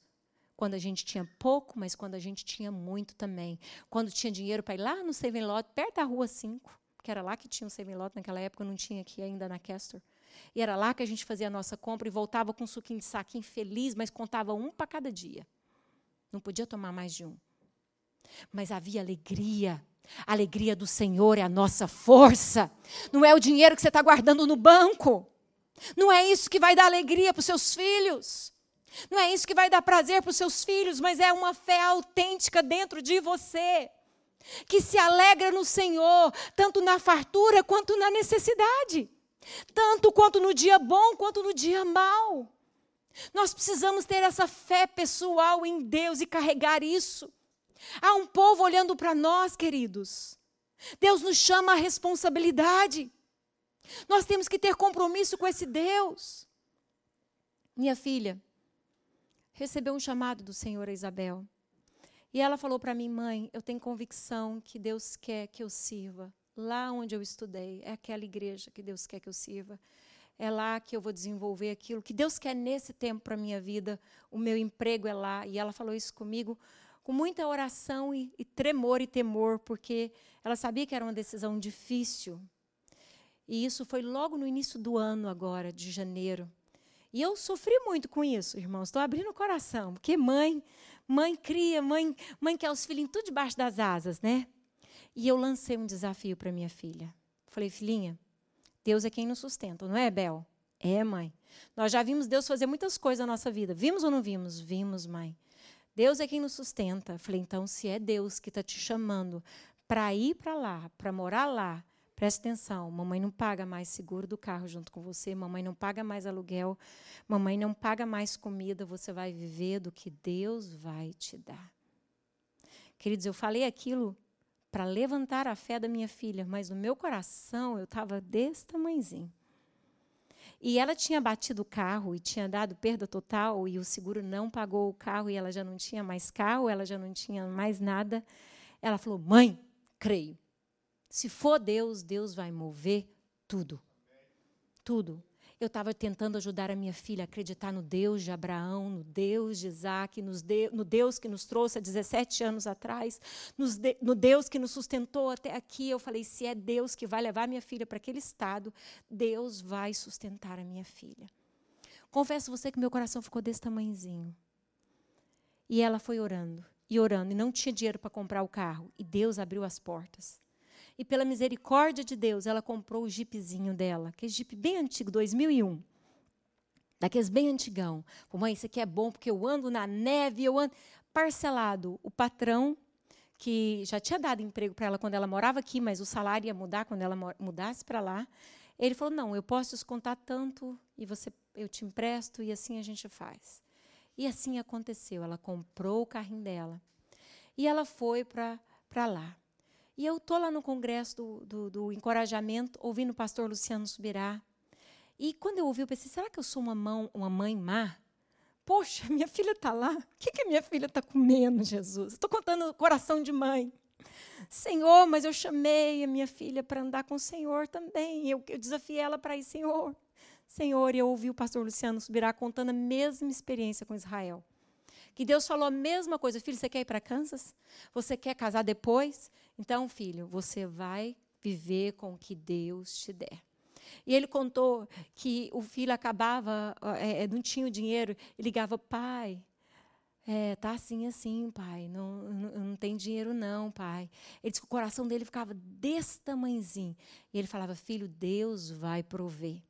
Quando a gente tinha pouco, mas quando a gente tinha muito também. Quando tinha dinheiro para ir lá no Seven Lot, perto da rua 5, que era lá que tinha o Seven Lot naquela época, não tinha aqui ainda na Castor. E era lá que a gente fazia a nossa compra e voltava com um suquinho de saquinho feliz, mas contava um para cada dia. Não podia tomar mais de um. Mas havia alegria. A alegria do Senhor é a nossa força. Não é o dinheiro que você está guardando no banco. Não é isso que vai dar alegria para os seus filhos. Não é isso que vai dar prazer para os seus filhos, mas é uma fé autêntica dentro de você. Que se alegra no Senhor, tanto na fartura quanto na necessidade. Tanto quanto no dia bom, quanto no dia mau. Nós precisamos ter essa fé pessoal em Deus e carregar isso. Há um povo olhando para nós, queridos. Deus nos chama à responsabilidade. Nós temos que ter compromisso com esse Deus. Minha filha recebeu um chamado do Senhor a Isabel. E ela falou para mim, mãe, eu tenho convicção que Deus quer que eu sirva lá onde eu estudei, é aquela igreja que Deus quer que eu sirva. É lá que eu vou desenvolver aquilo que Deus quer nesse tempo para a minha vida. O meu emprego é lá. E ela falou isso comigo com muita oração e, e tremor e temor, porque ela sabia que era uma decisão difícil. E isso foi logo no início do ano, agora, de janeiro. E eu sofri muito com isso, irmãos. Estou abrindo o coração, porque mãe, mãe cria, mãe, mãe quer os filhinhos tudo debaixo das asas, né? E eu lancei um desafio para minha filha. Falei, filhinha, Deus é quem nos sustenta, não é, Bel? É, mãe. Nós já vimos Deus fazer muitas coisas na nossa vida. Vimos ou não vimos? Vimos, mãe. Deus é quem nos sustenta. Falei, então, se é Deus que está te chamando para ir para lá, para morar lá, Preste atenção, mamãe não paga mais seguro do carro junto com você, mamãe não paga mais aluguel, mamãe não paga mais comida, você vai viver do que Deus vai te dar. Queridos, eu falei aquilo para levantar a fé da minha filha, mas no meu coração eu estava desse tamanhozinho. E ela tinha batido o carro e tinha dado perda total, e o seguro não pagou o carro, e ela já não tinha mais carro, ela já não tinha mais nada. Ela falou: Mãe, creio. Se for Deus, Deus vai mover tudo. Tudo eu estava tentando ajudar a minha filha a acreditar no Deus de Abraão, no Deus de Isaac, no Deus que nos trouxe há 17 anos atrás, no Deus que nos sustentou até aqui. Eu falei: se é Deus que vai levar minha filha para aquele estado, Deus vai sustentar a minha filha. Confesso a você que meu coração ficou desse tamanhozinho. E ela foi orando, e orando, e não tinha dinheiro para comprar o carro. E Deus abriu as portas e pela misericórdia de Deus, ela comprou o jeepzinho dela, que é jeep bem antigo, 2001. Daqueles bem antigão. Falei, mãe, isso aqui é bom porque eu ando na neve, eu ando. Parcelado. O patrão, que já tinha dado emprego para ela quando ela morava aqui, mas o salário ia mudar quando ela mudasse para lá. Ele falou: não, eu posso descontar tanto e você, eu te empresto e assim a gente faz. E assim aconteceu. Ela comprou o carrinho dela e ela foi para lá. E eu estou lá no congresso do, do, do, encorajamento, ouvindo o pastor Luciano Subirá. E quando eu ouvi, eu pensei, será que eu sou uma, mão, uma mãe má? Poxa, <laughs> minha filha está lá. O que, que minha filha está comendo, Jesus? Estou contando coração de mãe. Senhor, mas eu chamei a minha filha para andar com o Senhor também. Eu, eu desafiei ela para ir, Senhor. Senhor, e eu ouvi o pastor Luciano Subirá contando a mesma experiência com Israel que Deus falou a mesma coisa. Filho, você quer ir para Kansas? Você quer casar depois? Então, filho, você vai viver com o que Deus te der. E ele contou que o filho acabava, é, não tinha o dinheiro, e ligava, pai, é, tá assim, assim, pai. Não, não, não, tem dinheiro, não, pai. Ele disse que o coração dele ficava desse tamanhozinho. E ele falava, filho, Deus vai prover.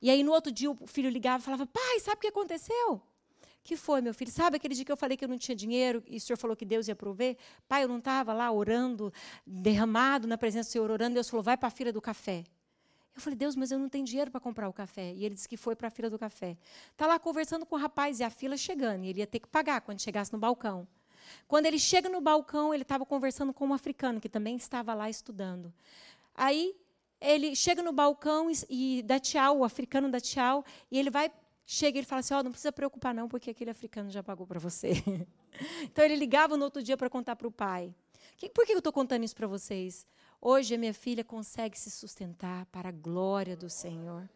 E aí, no outro dia, o filho ligava e falava, pai, sabe o que aconteceu? Que foi, meu filho? Sabe aquele dia que eu falei que eu não tinha dinheiro e o senhor falou que Deus ia prover? Pai, eu não estava lá orando, derramado na presença do Senhor, orando. Deus falou, vai para a fila do café. Eu falei, Deus, mas eu não tenho dinheiro para comprar o café. E ele disse que foi para a fila do café. Está lá conversando com o rapaz e a fila chegando. E ele ia ter que pagar quando chegasse no balcão. Quando ele chega no balcão, ele estava conversando com um africano que também estava lá estudando. Aí ele chega no balcão e, e dá tchau, o africano dá tchau, e ele vai chega e ele fala assim: Ó, oh, não precisa preocupar, não, porque aquele africano já pagou para você. <laughs> então ele ligava no outro dia para contar para o pai. Por que eu estou contando isso para vocês? Hoje a minha filha consegue se sustentar para a glória do Senhor.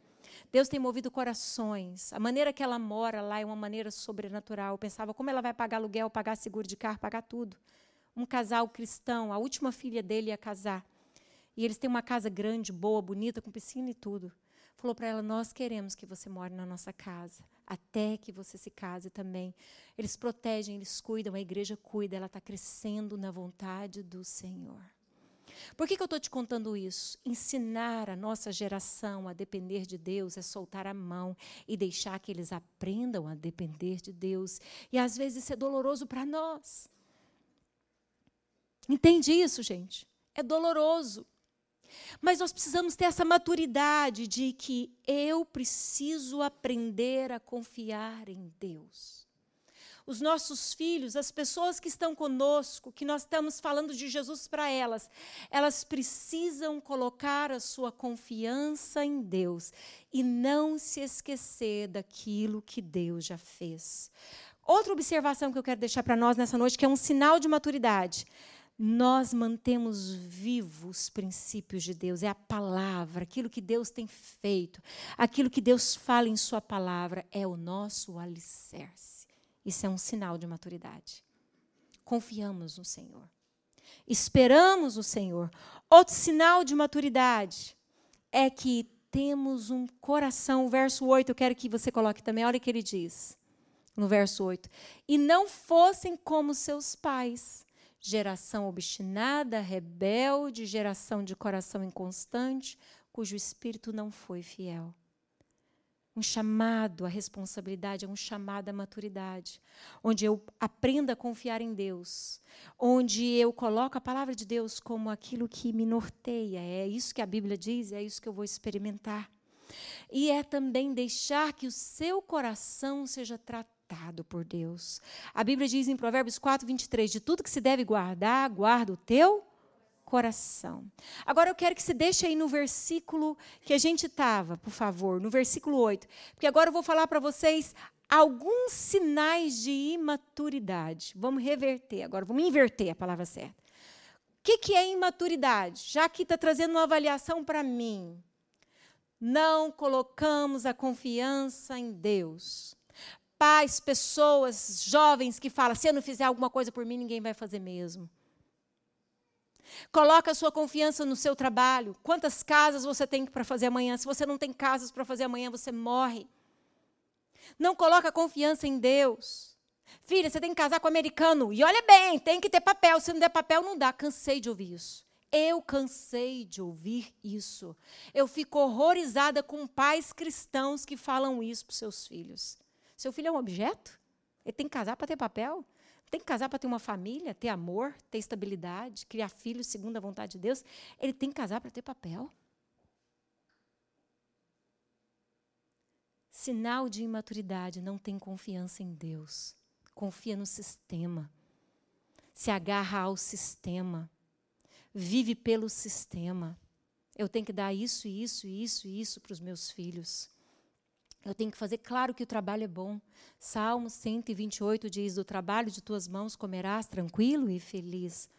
Deus tem movido corações. A maneira que ela mora lá é uma maneira sobrenatural. Eu pensava como ela vai pagar aluguel, pagar seguro de carro, pagar tudo. Um casal cristão, a última filha dele ia casar. E eles têm uma casa grande, boa, bonita, com piscina e tudo falou para ela: Nós queremos que você more na nossa casa, até que você se case também. Eles protegem, eles cuidam, a igreja cuida, ela está crescendo na vontade do Senhor. Por que, que eu estou te contando isso? Ensinar a nossa geração a depender de Deus é soltar a mão e deixar que eles aprendam a depender de Deus. E às vezes isso é doloroso para nós. Entende isso, gente? É doloroso. Mas nós precisamos ter essa maturidade de que eu preciso aprender a confiar em Deus. Os nossos filhos, as pessoas que estão conosco, que nós estamos falando de Jesus para elas, elas precisam colocar a sua confiança em Deus e não se esquecer daquilo que Deus já fez. Outra observação que eu quero deixar para nós nessa noite, que é um sinal de maturidade nós mantemos vivos os princípios de Deus, é a palavra, aquilo que Deus tem feito, aquilo que Deus fala em Sua palavra, é o nosso alicerce. Isso é um sinal de maturidade. Confiamos no Senhor, esperamos o Senhor. Outro sinal de maturidade é que temos um coração. Verso 8, eu quero que você coloque também, olha o que ele diz no verso 8: E não fossem como seus pais geração obstinada, rebelde, geração de coração inconstante, cujo espírito não foi fiel. um chamado à responsabilidade, é um chamado à maturidade, onde eu aprenda a confiar em Deus, onde eu coloco a palavra de Deus como aquilo que me norteia, é isso que a Bíblia diz, é isso que eu vou experimentar. E é também deixar que o seu coração seja tratado por Deus. A Bíblia diz em Provérbios 4, 23: De tudo que se deve guardar, guarda o teu coração. Agora eu quero que você deixe aí no versículo que a gente estava, por favor, no versículo 8. Porque agora eu vou falar para vocês alguns sinais de imaturidade. Vamos reverter agora, vamos inverter a palavra certa. O que, que é imaturidade? Já que está trazendo uma avaliação para mim. Não colocamos a confiança em Deus. Pais, pessoas, jovens que falam: se eu não fizer alguma coisa por mim, ninguém vai fazer mesmo. Coloca a sua confiança no seu trabalho. Quantas casas você tem para fazer amanhã? Se você não tem casas para fazer amanhã, você morre. Não coloca confiança em Deus. Filha, você tem que casar com americano. E olha bem, tem que ter papel. Se não der papel, não dá. Cansei de ouvir isso. Eu cansei de ouvir isso. Eu fico horrorizada com pais cristãos que falam isso para seus filhos. Seu filho é um objeto? Ele tem que casar para ter papel? tem que casar para ter uma família, ter amor, ter estabilidade, criar filhos segundo a vontade de Deus. Ele tem que casar para ter papel. Sinal de imaturidade, não tem confiança em Deus. Confia no sistema. Se agarra ao sistema. Vive pelo sistema. Eu tenho que dar isso, isso, isso isso para os meus filhos. Eu tenho que fazer claro que o trabalho é bom. Salmo 128 diz: Do trabalho de tuas mãos comerás tranquilo e feliz.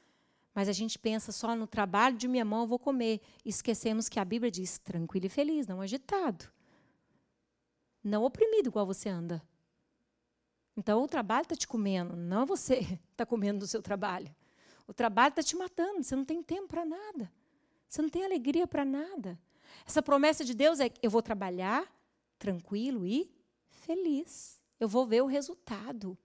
Mas a gente pensa só no trabalho de minha mão eu vou comer. Esquecemos que a Bíblia diz tranquilo e feliz, não agitado. Não oprimido igual você anda. Então o trabalho está te comendo, não você está <laughs> comendo do seu trabalho. O trabalho está te matando, você não tem tempo para nada. Você não tem alegria para nada. Essa promessa de Deus é: eu vou trabalhar, tranquilo e feliz. Eu vou ver o resultado.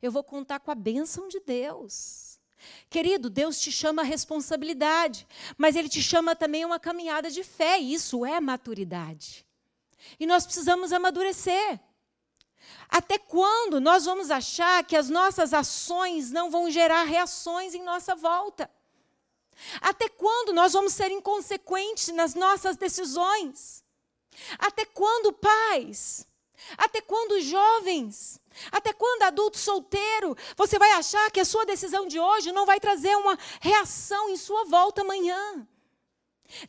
Eu vou contar com a bênção de Deus. Querido, Deus te chama a responsabilidade, mas Ele te chama também a uma caminhada de fé, e isso é maturidade. E nós precisamos amadurecer. Até quando nós vamos achar que as nossas ações não vão gerar reações em nossa volta? Até quando nós vamos ser inconsequentes nas nossas decisões? Até quando pais? Até quando jovens? Até quando adulto solteiro? Você vai achar que a sua decisão de hoje não vai trazer uma reação em sua volta amanhã?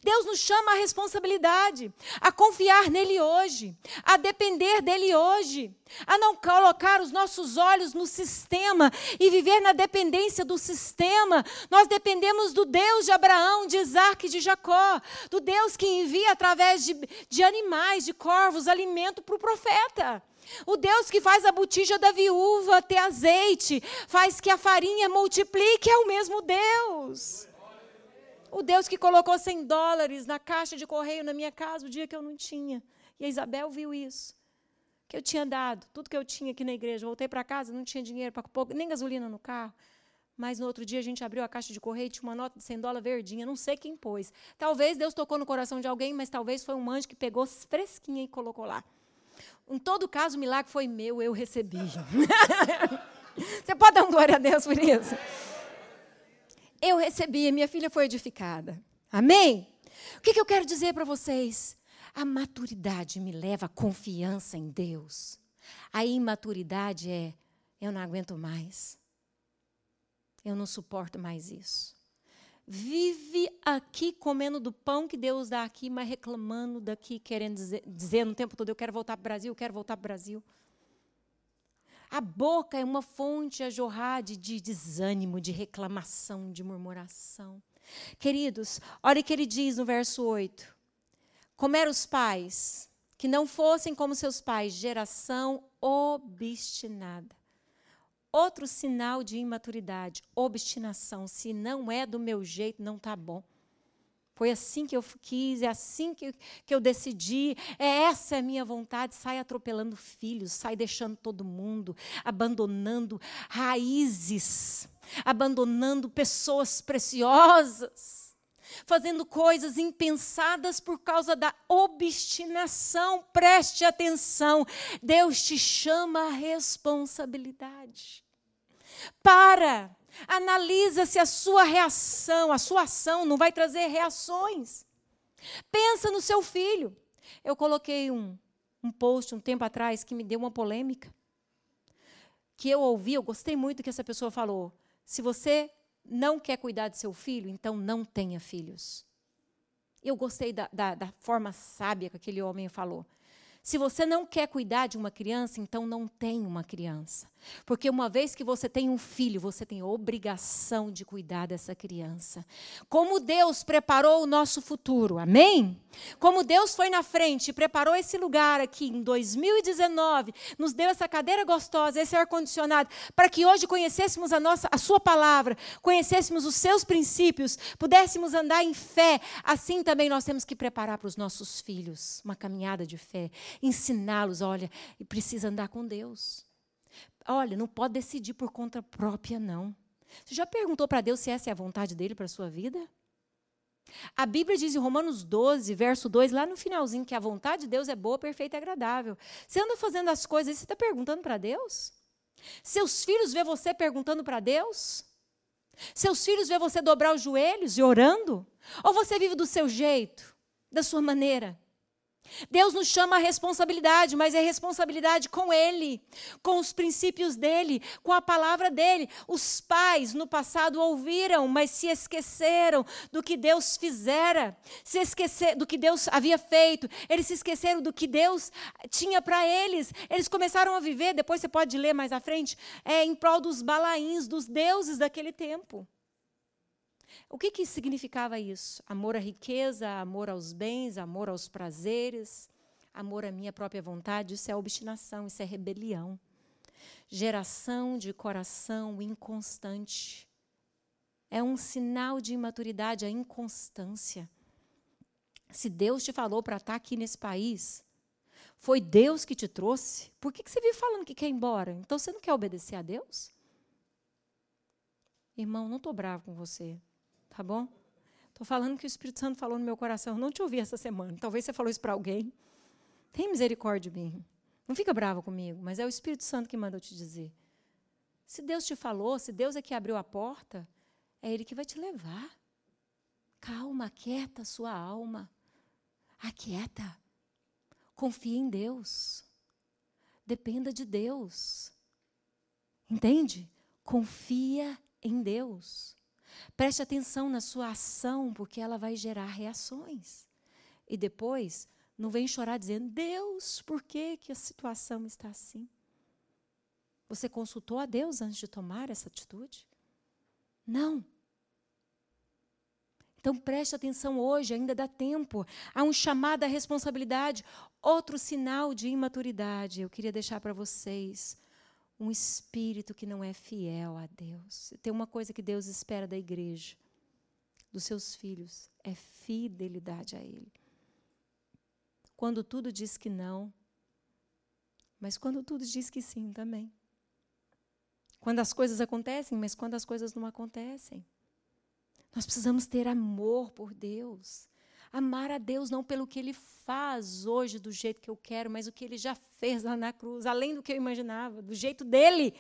Deus nos chama à responsabilidade, a confiar nele hoje, a depender dele hoje, a não colocar os nossos olhos no sistema e viver na dependência do sistema. Nós dependemos do Deus de Abraão, de Isaac e de Jacó, do Deus que envia através de, de animais, de corvos, alimento para o profeta. O Deus que faz a botija da viúva ter azeite, faz que a farinha multiplique, é o mesmo Deus. O Deus que colocou 100 dólares na caixa de correio na minha casa o dia que eu não tinha. E a Isabel viu isso. Que eu tinha dado, tudo que eu tinha aqui na igreja. Voltei para casa, não tinha dinheiro para pôr nem gasolina no carro. Mas no outro dia a gente abriu a caixa de correio e tinha uma nota de 100 dólares verdinha. Não sei quem pôs. Talvez Deus tocou no coração de alguém, mas talvez foi um anjo que pegou fresquinha e colocou lá. Em todo caso, o milagre foi meu, eu recebi. <laughs> Você pode dar um glória a Deus por isso? Eu recebi, minha filha foi edificada. Amém? O que, que eu quero dizer para vocês? A maturidade me leva à confiança em Deus. A imaturidade é: eu não aguento mais. Eu não suporto mais isso. Vive aqui comendo do pão que Deus dá aqui, mas reclamando daqui, querendo dizer, dizer no tempo todo: eu quero voltar para o Brasil, eu quero voltar para o Brasil. A boca é uma fonte a jorrar de, de desânimo, de reclamação, de murmuração. Queridos, olha o que ele diz no verso 8. Como eram os pais, que não fossem como seus pais, geração obstinada. Outro sinal de imaturidade, obstinação. Se não é do meu jeito, não está bom. Foi assim que eu quis, é assim que, que eu decidi, é essa é a minha vontade. Sai atropelando filhos, sai deixando todo mundo, abandonando raízes, abandonando pessoas preciosas. fazendo coisas impensadas por causa da obstinação. Preste atenção, Deus te chama a responsabilidade. Para, analisa se a sua reação, a sua ação não vai trazer reações. Pensa no seu filho. Eu coloquei um, um post um tempo atrás que me deu uma polêmica. Que eu ouvi, eu gostei muito que essa pessoa falou. Se você não quer cuidar de seu filho, então não tenha filhos. Eu gostei da, da, da forma sábia que aquele homem falou. Se você não quer cuidar de uma criança, então não tem uma criança. Porque uma vez que você tem um filho, você tem obrigação de cuidar dessa criança. Como Deus preparou o nosso futuro, amém? Como Deus foi na frente e preparou esse lugar aqui em 2019, nos deu essa cadeira gostosa, esse ar-condicionado, para que hoje conhecêssemos a, nossa, a Sua palavra, conhecêssemos os seus princípios, pudéssemos andar em fé. Assim também nós temos que preparar para os nossos filhos uma caminhada de fé, ensiná-los, olha, e precisa andar com Deus. Olha, não pode decidir por conta própria, não. Você já perguntou para Deus se essa é a vontade dele para a sua vida? A Bíblia diz em Romanos 12, verso 2, lá no finalzinho, que a vontade de Deus é boa, perfeita e agradável. Você anda fazendo as coisas e você está perguntando para Deus? Seus filhos vê você perguntando para Deus? Seus filhos vê você dobrar os joelhos e orando? Ou você vive do seu jeito, da sua maneira? Deus nos chama a responsabilidade, mas é responsabilidade com Ele, com os princípios dele, com a palavra dele. Os pais no passado ouviram, mas se esqueceram do que Deus fizera, se esquecer do que Deus havia feito. Eles se esqueceram do que Deus tinha para eles. Eles começaram a viver. Depois você pode ler mais à frente, é, em prol dos balaíns, dos deuses daquele tempo. O que, que significava isso? Amor à riqueza, amor aos bens, amor aos prazeres, amor à minha própria vontade. Isso é obstinação, isso é rebelião. Geração de coração inconstante. É um sinal de imaturidade, a inconstância. Se Deus te falou para estar aqui nesse país, foi Deus que te trouxe, por que, que você vive falando que quer ir embora? Então você não quer obedecer a Deus? Irmão, não estou bravo com você. Tá bom? Estou falando que o Espírito Santo falou no meu coração. Não te ouvi essa semana. Talvez você falou isso para alguém. Tem misericórdia de mim. Não fica brava comigo, mas é o Espírito Santo que manda eu te dizer. Se Deus te falou, se Deus é que abriu a porta, é Ele que vai te levar. Calma, aquieta a sua alma. Aquieta. Confie em Deus. Dependa de Deus. Entende? Confia em Deus. Preste atenção na sua ação, porque ela vai gerar reações. E depois, não vem chorar dizendo: Deus, por que, que a situação está assim? Você consultou a Deus antes de tomar essa atitude? Não. Então preste atenção hoje, ainda dá tempo. Há um chamado à responsabilidade. Outro sinal de imaturidade. Eu queria deixar para vocês um espírito que não é fiel a Deus. Tem uma coisa que Deus espera da igreja, dos seus filhos, é fidelidade a Ele. Quando tudo diz que não, mas quando tudo diz que sim também. Quando as coisas acontecem, mas quando as coisas não acontecem. Nós precisamos ter amor por Deus. Amar a Deus não pelo que Ele faz hoje do jeito que eu quero, mas o que Ele já fez lá na cruz, além do que eu imaginava, do jeito dele.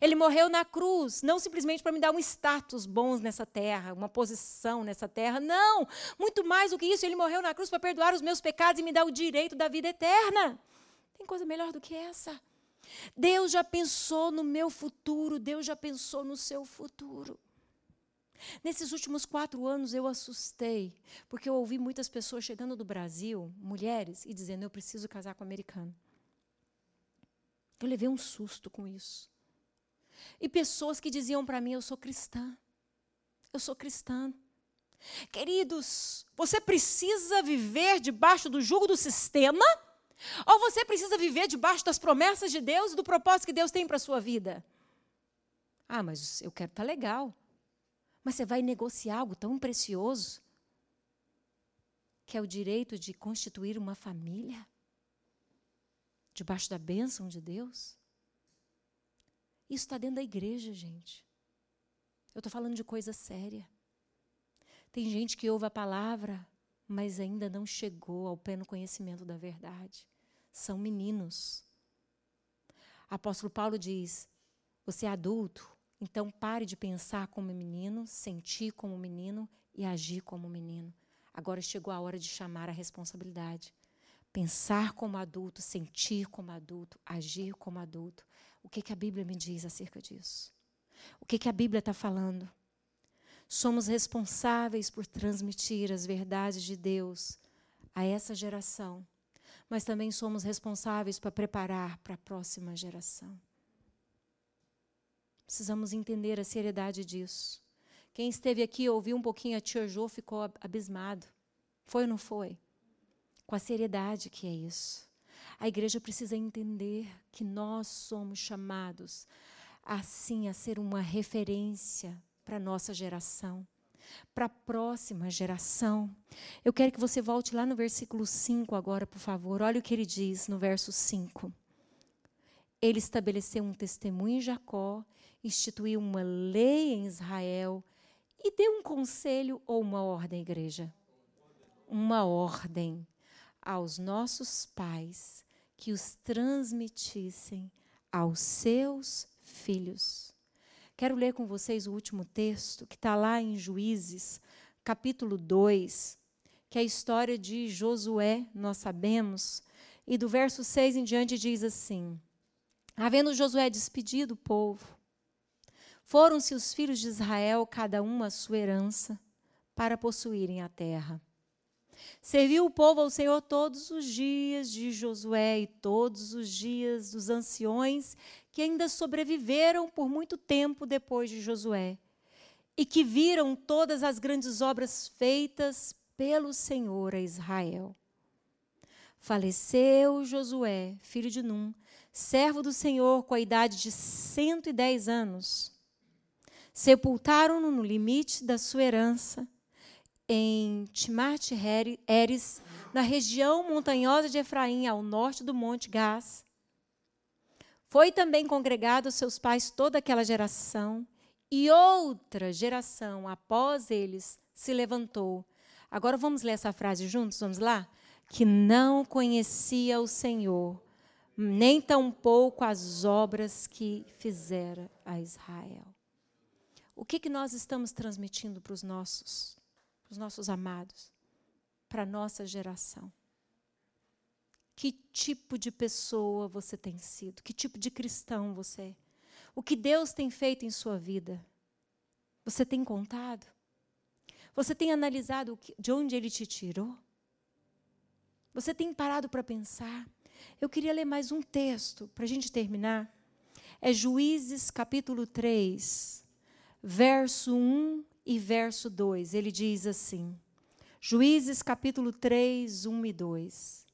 Ele morreu na cruz, não simplesmente para me dar um status bom nessa terra, uma posição nessa terra, não. Muito mais do que isso, ele morreu na cruz para perdoar os meus pecados e me dar o direito da vida eterna. Tem coisa melhor do que essa? Deus já pensou no meu futuro, Deus já pensou no seu futuro. Nesses últimos quatro anos eu assustei, porque eu ouvi muitas pessoas chegando do Brasil, mulheres, e dizendo: Eu preciso casar com um americano. Eu levei um susto com isso. E pessoas que diziam para mim: Eu sou cristã. Eu sou cristã. Queridos, você precisa viver debaixo do jugo do sistema? Ou você precisa viver debaixo das promessas de Deus e do propósito que Deus tem para a sua vida? Ah, mas eu quero estar tá legal. Mas você vai negociar algo tão precioso, que é o direito de constituir uma família, debaixo da bênção de Deus? Isso está dentro da igreja, gente. Eu estou falando de coisa séria. Tem gente que ouve a palavra, mas ainda não chegou ao pleno conhecimento da verdade. São meninos. Apóstolo Paulo diz: você é adulto, então pare de pensar como menino, sentir como menino e agir como menino. Agora chegou a hora de chamar a responsabilidade. Pensar como adulto, sentir como adulto, agir como adulto. O que, que a Bíblia me diz acerca disso? O que, que a Bíblia está falando? Somos responsáveis por transmitir as verdades de Deus a essa geração, mas também somos responsáveis para preparar para a próxima geração. Precisamos entender a seriedade disso. Quem esteve aqui ouviu um pouquinho a tia Jo ficou abismado. Foi ou não foi? Com a seriedade que é isso. A igreja precisa entender que nós somos chamados assim a ser uma referência para a nossa geração, para a próxima geração. Eu quero que você volte lá no versículo 5 agora, por favor. Olha o que ele diz no verso 5. Ele estabeleceu um testemunho em Jacó instituiu uma lei em Israel e deu um conselho ou uma ordem, igreja? Uma ordem aos nossos pais que os transmitissem aos seus filhos. Quero ler com vocês o último texto que está lá em Juízes, capítulo 2, que é a história de Josué, nós sabemos, e do verso 6 em diante diz assim: Havendo Josué despedido o povo, foram-se os filhos de Israel, cada um a sua herança, para possuírem a terra. Serviu o povo ao Senhor todos os dias de Josué e todos os dias dos anciões que ainda sobreviveram por muito tempo depois de Josué e que viram todas as grandes obras feitas pelo Senhor a Israel. Faleceu Josué, filho de Num, servo do Senhor, com a idade de 110 anos Sepultaram-no no limite da sua herança, em Timate Eres, na região montanhosa de Efraim, ao norte do Monte Gás. Foi também congregado aos seus pais toda aquela geração, e outra geração após eles se levantou. Agora vamos ler essa frase juntos, vamos lá? Que não conhecia o Senhor, nem tampouco as obras que fizera a Israel. O que, que nós estamos transmitindo para os nossos, para os nossos amados, para a nossa geração? Que tipo de pessoa você tem sido? Que tipo de cristão você é? O que Deus tem feito em sua vida? Você tem contado? Você tem analisado de onde Ele te tirou? Você tem parado para pensar? Eu queria ler mais um texto para a gente terminar. É Juízes capítulo 3, verso 1 e verso 2. Ele diz assim: Juízes capítulo 3, 1 e 2.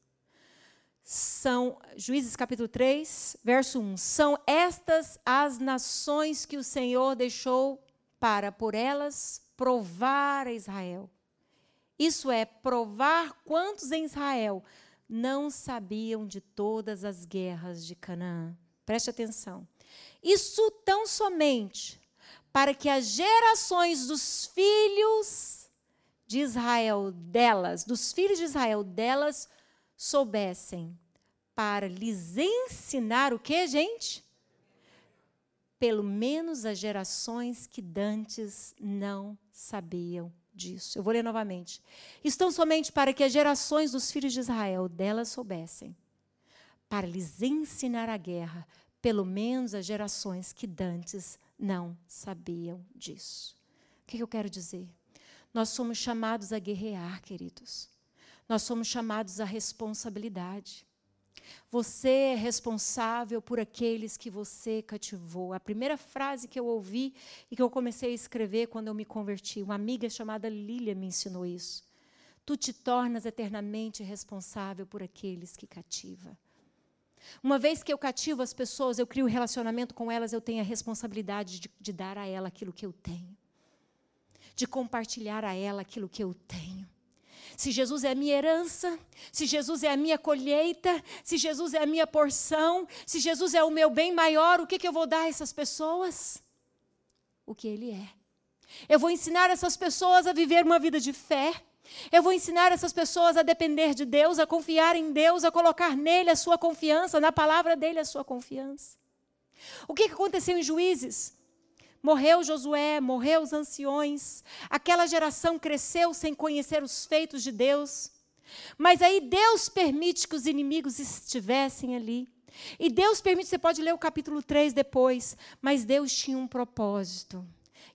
São Juízes capítulo 3, verso 1. São estas as nações que o Senhor deixou para por elas provar a Israel. Isso é provar quantos em Israel não sabiam de todas as guerras de Canaã. Preste atenção. Isso tão somente para que as gerações dos filhos de Israel delas, dos filhos de Israel delas, soubessem, para lhes ensinar o que, gente? Pelo menos as gerações que dantes não sabiam disso. Eu vou ler novamente. Estão somente para que as gerações dos filhos de Israel delas soubessem, para lhes ensinar a guerra, pelo menos as gerações que dantes não sabiam disso. O que eu quero dizer? Nós somos chamados a guerrear, queridos. Nós somos chamados à responsabilidade. Você é responsável por aqueles que você cativou. A primeira frase que eu ouvi e que eu comecei a escrever quando eu me converti, uma amiga chamada Lília me ensinou isso. Tu te tornas eternamente responsável por aqueles que cativa. Uma vez que eu cativo as pessoas, eu crio um relacionamento com elas, eu tenho a responsabilidade de, de dar a ela aquilo que eu tenho, de compartilhar a ela aquilo que eu tenho. Se Jesus é a minha herança, se Jesus é a minha colheita, se Jesus é a minha porção, se Jesus é o meu bem maior, o que, que eu vou dar a essas pessoas? O que Ele é. Eu vou ensinar essas pessoas a viver uma vida de fé. Eu vou ensinar essas pessoas a depender de Deus, a confiar em Deus, a colocar nele a sua confiança, na palavra dele a sua confiança. O que aconteceu em Juízes? Morreu Josué, morreu os anciões, aquela geração cresceu sem conhecer os feitos de Deus. Mas aí Deus permite que os inimigos estivessem ali. E Deus permite, você pode ler o capítulo 3 depois, mas Deus tinha um propósito.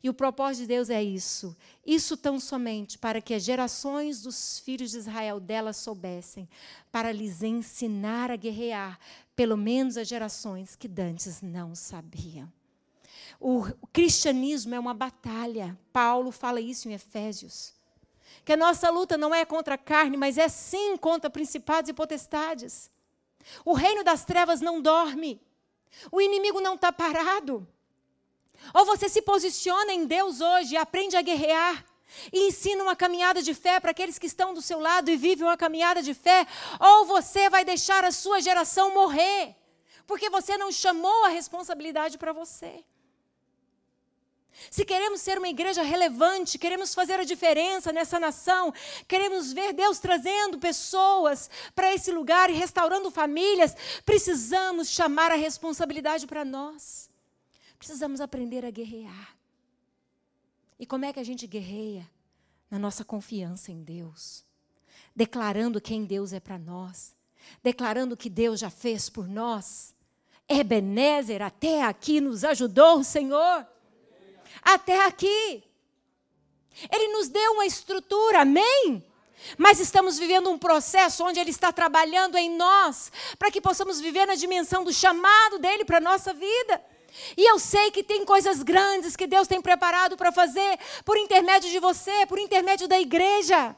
E o propósito de Deus é isso. Isso tão somente para que as gerações dos filhos de Israel dela soubessem, para lhes ensinar a guerrear, pelo menos as gerações que dantes não sabiam. O cristianismo é uma batalha. Paulo fala isso em Efésios. Que a nossa luta não é contra a carne, mas é sim contra principados e potestades. O reino das trevas não dorme. O inimigo não está parado. Ou você se posiciona em Deus hoje e aprende a guerrear e ensina uma caminhada de fé para aqueles que estão do seu lado e vivem uma caminhada de fé, ou você vai deixar a sua geração morrer, porque você não chamou a responsabilidade para você. Se queremos ser uma igreja relevante, queremos fazer a diferença nessa nação, queremos ver Deus trazendo pessoas para esse lugar e restaurando famílias, precisamos chamar a responsabilidade para nós. Precisamos aprender a guerrear. E como é que a gente guerreia? Na nossa confiança em Deus, declarando quem Deus é para nós, declarando que Deus já fez por nós. Ebenezer, até aqui nos ajudou o Senhor. Até aqui. Ele nos deu uma estrutura, amém? Mas estamos vivendo um processo onde Ele está trabalhando em nós, para que possamos viver na dimensão do chamado dele para a nossa vida. E eu sei que tem coisas grandes que Deus tem preparado para fazer por intermédio de você, por intermédio da igreja.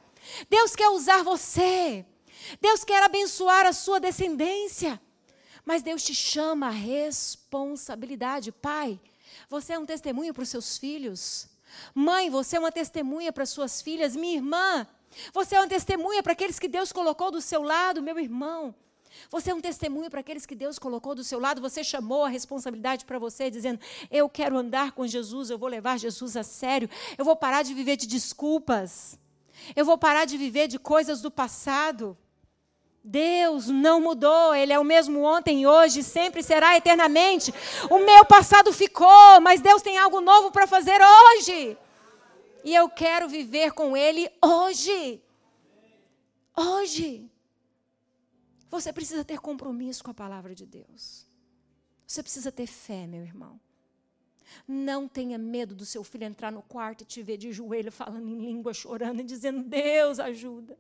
Deus quer usar você. Deus quer abençoar a sua descendência. Mas Deus te chama a responsabilidade. Pai, você é um testemunho para os seus filhos. Mãe, você é uma testemunha para suas filhas. Minha irmã, você é uma testemunha para aqueles que Deus colocou do seu lado, meu irmão. Você é um testemunho para aqueles que Deus colocou do seu lado. Você chamou a responsabilidade para você, dizendo: Eu quero andar com Jesus, eu vou levar Jesus a sério. Eu vou parar de viver de desculpas. Eu vou parar de viver de coisas do passado. Deus não mudou, Ele é o mesmo ontem, hoje, sempre será eternamente. O meu passado ficou, mas Deus tem algo novo para fazer hoje. E eu quero viver com Ele hoje. Hoje. Você precisa ter compromisso com a palavra de Deus. Você precisa ter fé, meu irmão. Não tenha medo do seu filho entrar no quarto e te ver de joelho falando em língua, chorando e dizendo: Deus, ajuda.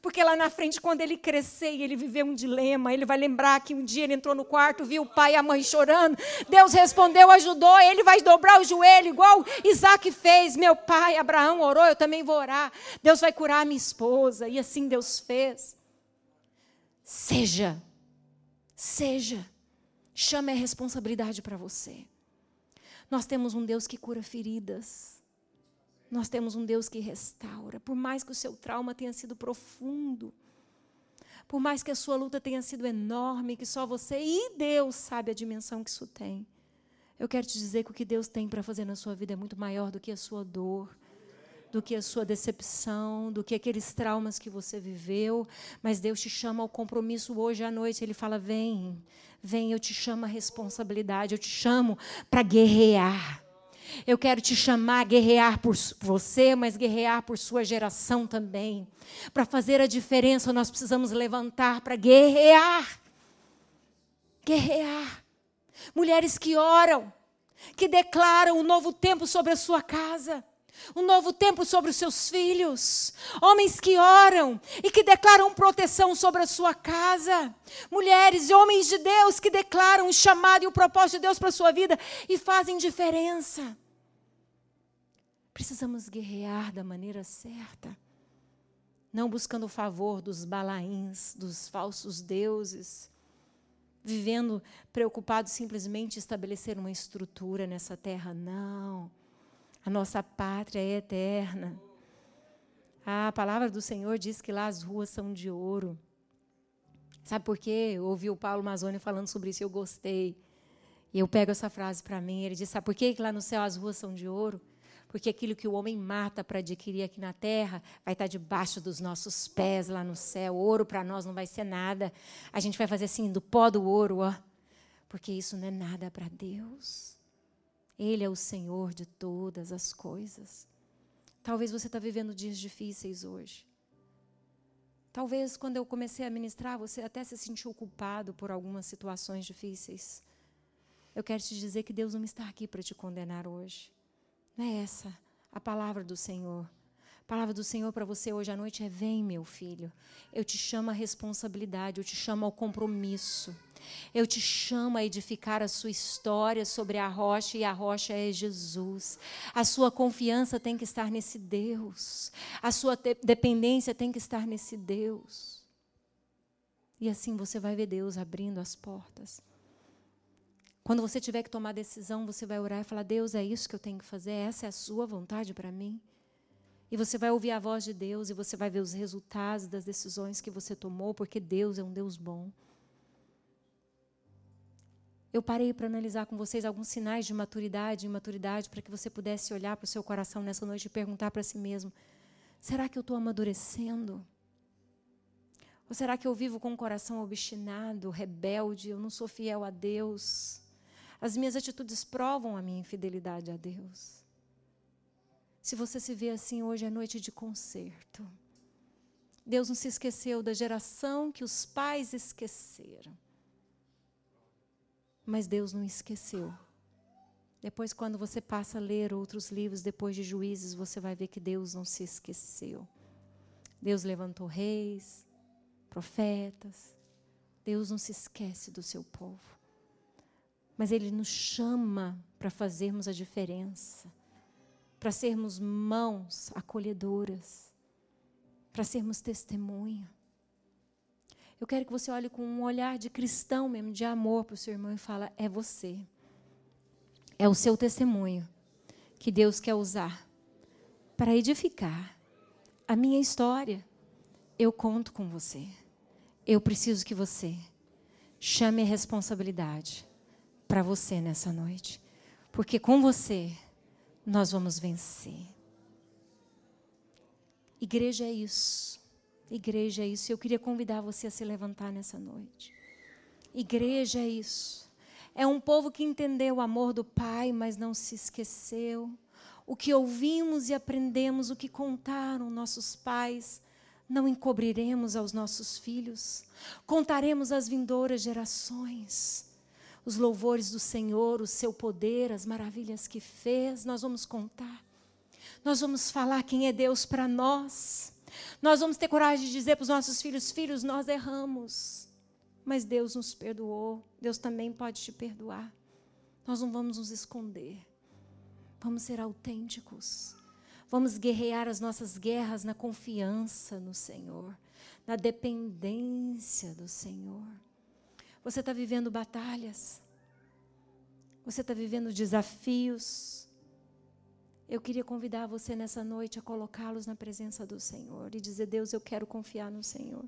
Porque lá na frente, quando ele crescer e ele viver um dilema, ele vai lembrar que um dia ele entrou no quarto, viu o pai e a mãe chorando. Deus respondeu, ajudou, ele vai dobrar o joelho, igual Isaac fez. Meu pai, Abraão orou, eu também vou orar. Deus vai curar a minha esposa. E assim Deus fez. Seja. Seja. Chame a responsabilidade para você. Nós temos um Deus que cura feridas. Nós temos um Deus que restaura. Por mais que o seu trauma tenha sido profundo, por mais que a sua luta tenha sido enorme, que só você e Deus sabe a dimensão que isso tem. Eu quero te dizer que o que Deus tem para fazer na sua vida é muito maior do que a sua dor, do que a sua decepção, do que aqueles traumas que você viveu, mas Deus te chama ao compromisso hoje à noite. Ele fala: vem, vem, eu te chamo à responsabilidade, eu te chamo para guerrear. Eu quero te chamar a guerrear por você, mas guerrear por sua geração também. Para fazer a diferença, nós precisamos levantar para guerrear. Guerrear. Mulheres que oram, que declaram um novo tempo sobre a sua casa um novo tempo sobre os seus filhos, homens que oram e que declaram proteção sobre a sua casa, mulheres e homens de Deus que declaram o chamado e o propósito de Deus para a sua vida e fazem diferença. Precisamos guerrear da maneira certa, não buscando o favor dos balaíns, dos falsos deuses, vivendo preocupados simplesmente em estabelecer uma estrutura nessa terra, não a nossa pátria é eterna. A palavra do Senhor diz que lá as ruas são de ouro. Sabe por quê? Eu ouvi o Paulo Mazzoni falando sobre isso e eu gostei. E eu pego essa frase para mim. Ele diz: Sabe por quê que lá no céu as ruas são de ouro? Porque aquilo que o homem mata para adquirir aqui na terra vai estar debaixo dos nossos pés lá no céu. Ouro para nós não vai ser nada. A gente vai fazer assim, do pó do ouro, ó. Porque isso não é nada para Deus. Ele é o Senhor de todas as coisas. Talvez você está vivendo dias difíceis hoje. Talvez quando eu comecei a ministrar, você até se sentiu culpado por algumas situações difíceis. Eu quero te dizer que Deus não está aqui para te condenar hoje. Não é essa a palavra do Senhor. A palavra do Senhor para você hoje à noite é: vem, meu filho. Eu te chamo à responsabilidade, eu te chamo ao compromisso. Eu te chamo a edificar a sua história sobre a rocha, e a rocha é Jesus. A sua confiança tem que estar nesse Deus. A sua dependência tem que estar nesse Deus. E assim você vai ver Deus abrindo as portas. Quando você tiver que tomar decisão, você vai orar e falar: Deus, é isso que eu tenho que fazer, essa é a sua vontade para mim. E você vai ouvir a voz de Deus e você vai ver os resultados das decisões que você tomou, porque Deus é um Deus bom eu parei para analisar com vocês alguns sinais de maturidade e imaturidade para que você pudesse olhar para o seu coração nessa noite e perguntar para si mesmo: será que eu estou amadurecendo? Ou será que eu vivo com um coração obstinado, rebelde, eu não sou fiel a Deus? As minhas atitudes provam a minha infidelidade a Deus. Se você se vê assim, hoje é noite de conserto. Deus não se esqueceu da geração que os pais esqueceram. Mas Deus não esqueceu. Depois, quando você passa a ler outros livros, depois de juízes, você vai ver que Deus não se esqueceu. Deus levantou reis, profetas. Deus não se esquece do seu povo. Mas Ele nos chama para fazermos a diferença, para sermos mãos acolhedoras, para sermos testemunha. Eu quero que você olhe com um olhar de cristão mesmo, de amor para o seu irmão e fala: é você. É o seu testemunho que Deus quer usar para edificar a minha história. Eu conto com você. Eu preciso que você chame a responsabilidade para você nessa noite. Porque com você nós vamos vencer. Igreja é isso. Igreja é isso. Eu queria convidar você a se levantar nessa noite. Igreja é isso. É um povo que entendeu o amor do Pai, mas não se esqueceu. O que ouvimos e aprendemos, o que contaram nossos pais, não encobriremos aos nossos filhos. Contaremos às vindouras gerações os louvores do Senhor, o seu poder, as maravilhas que fez. Nós vamos contar. Nós vamos falar quem é Deus para nós. Nós vamos ter coragem de dizer para os nossos filhos: Filhos, nós erramos, mas Deus nos perdoou. Deus também pode te perdoar. Nós não vamos nos esconder. Vamos ser autênticos. Vamos guerrear as nossas guerras na confiança no Senhor, na dependência do Senhor. Você está vivendo batalhas. Você está vivendo desafios. Eu queria convidar você nessa noite a colocá-los na presença do Senhor e dizer: Deus, eu quero confiar no Senhor.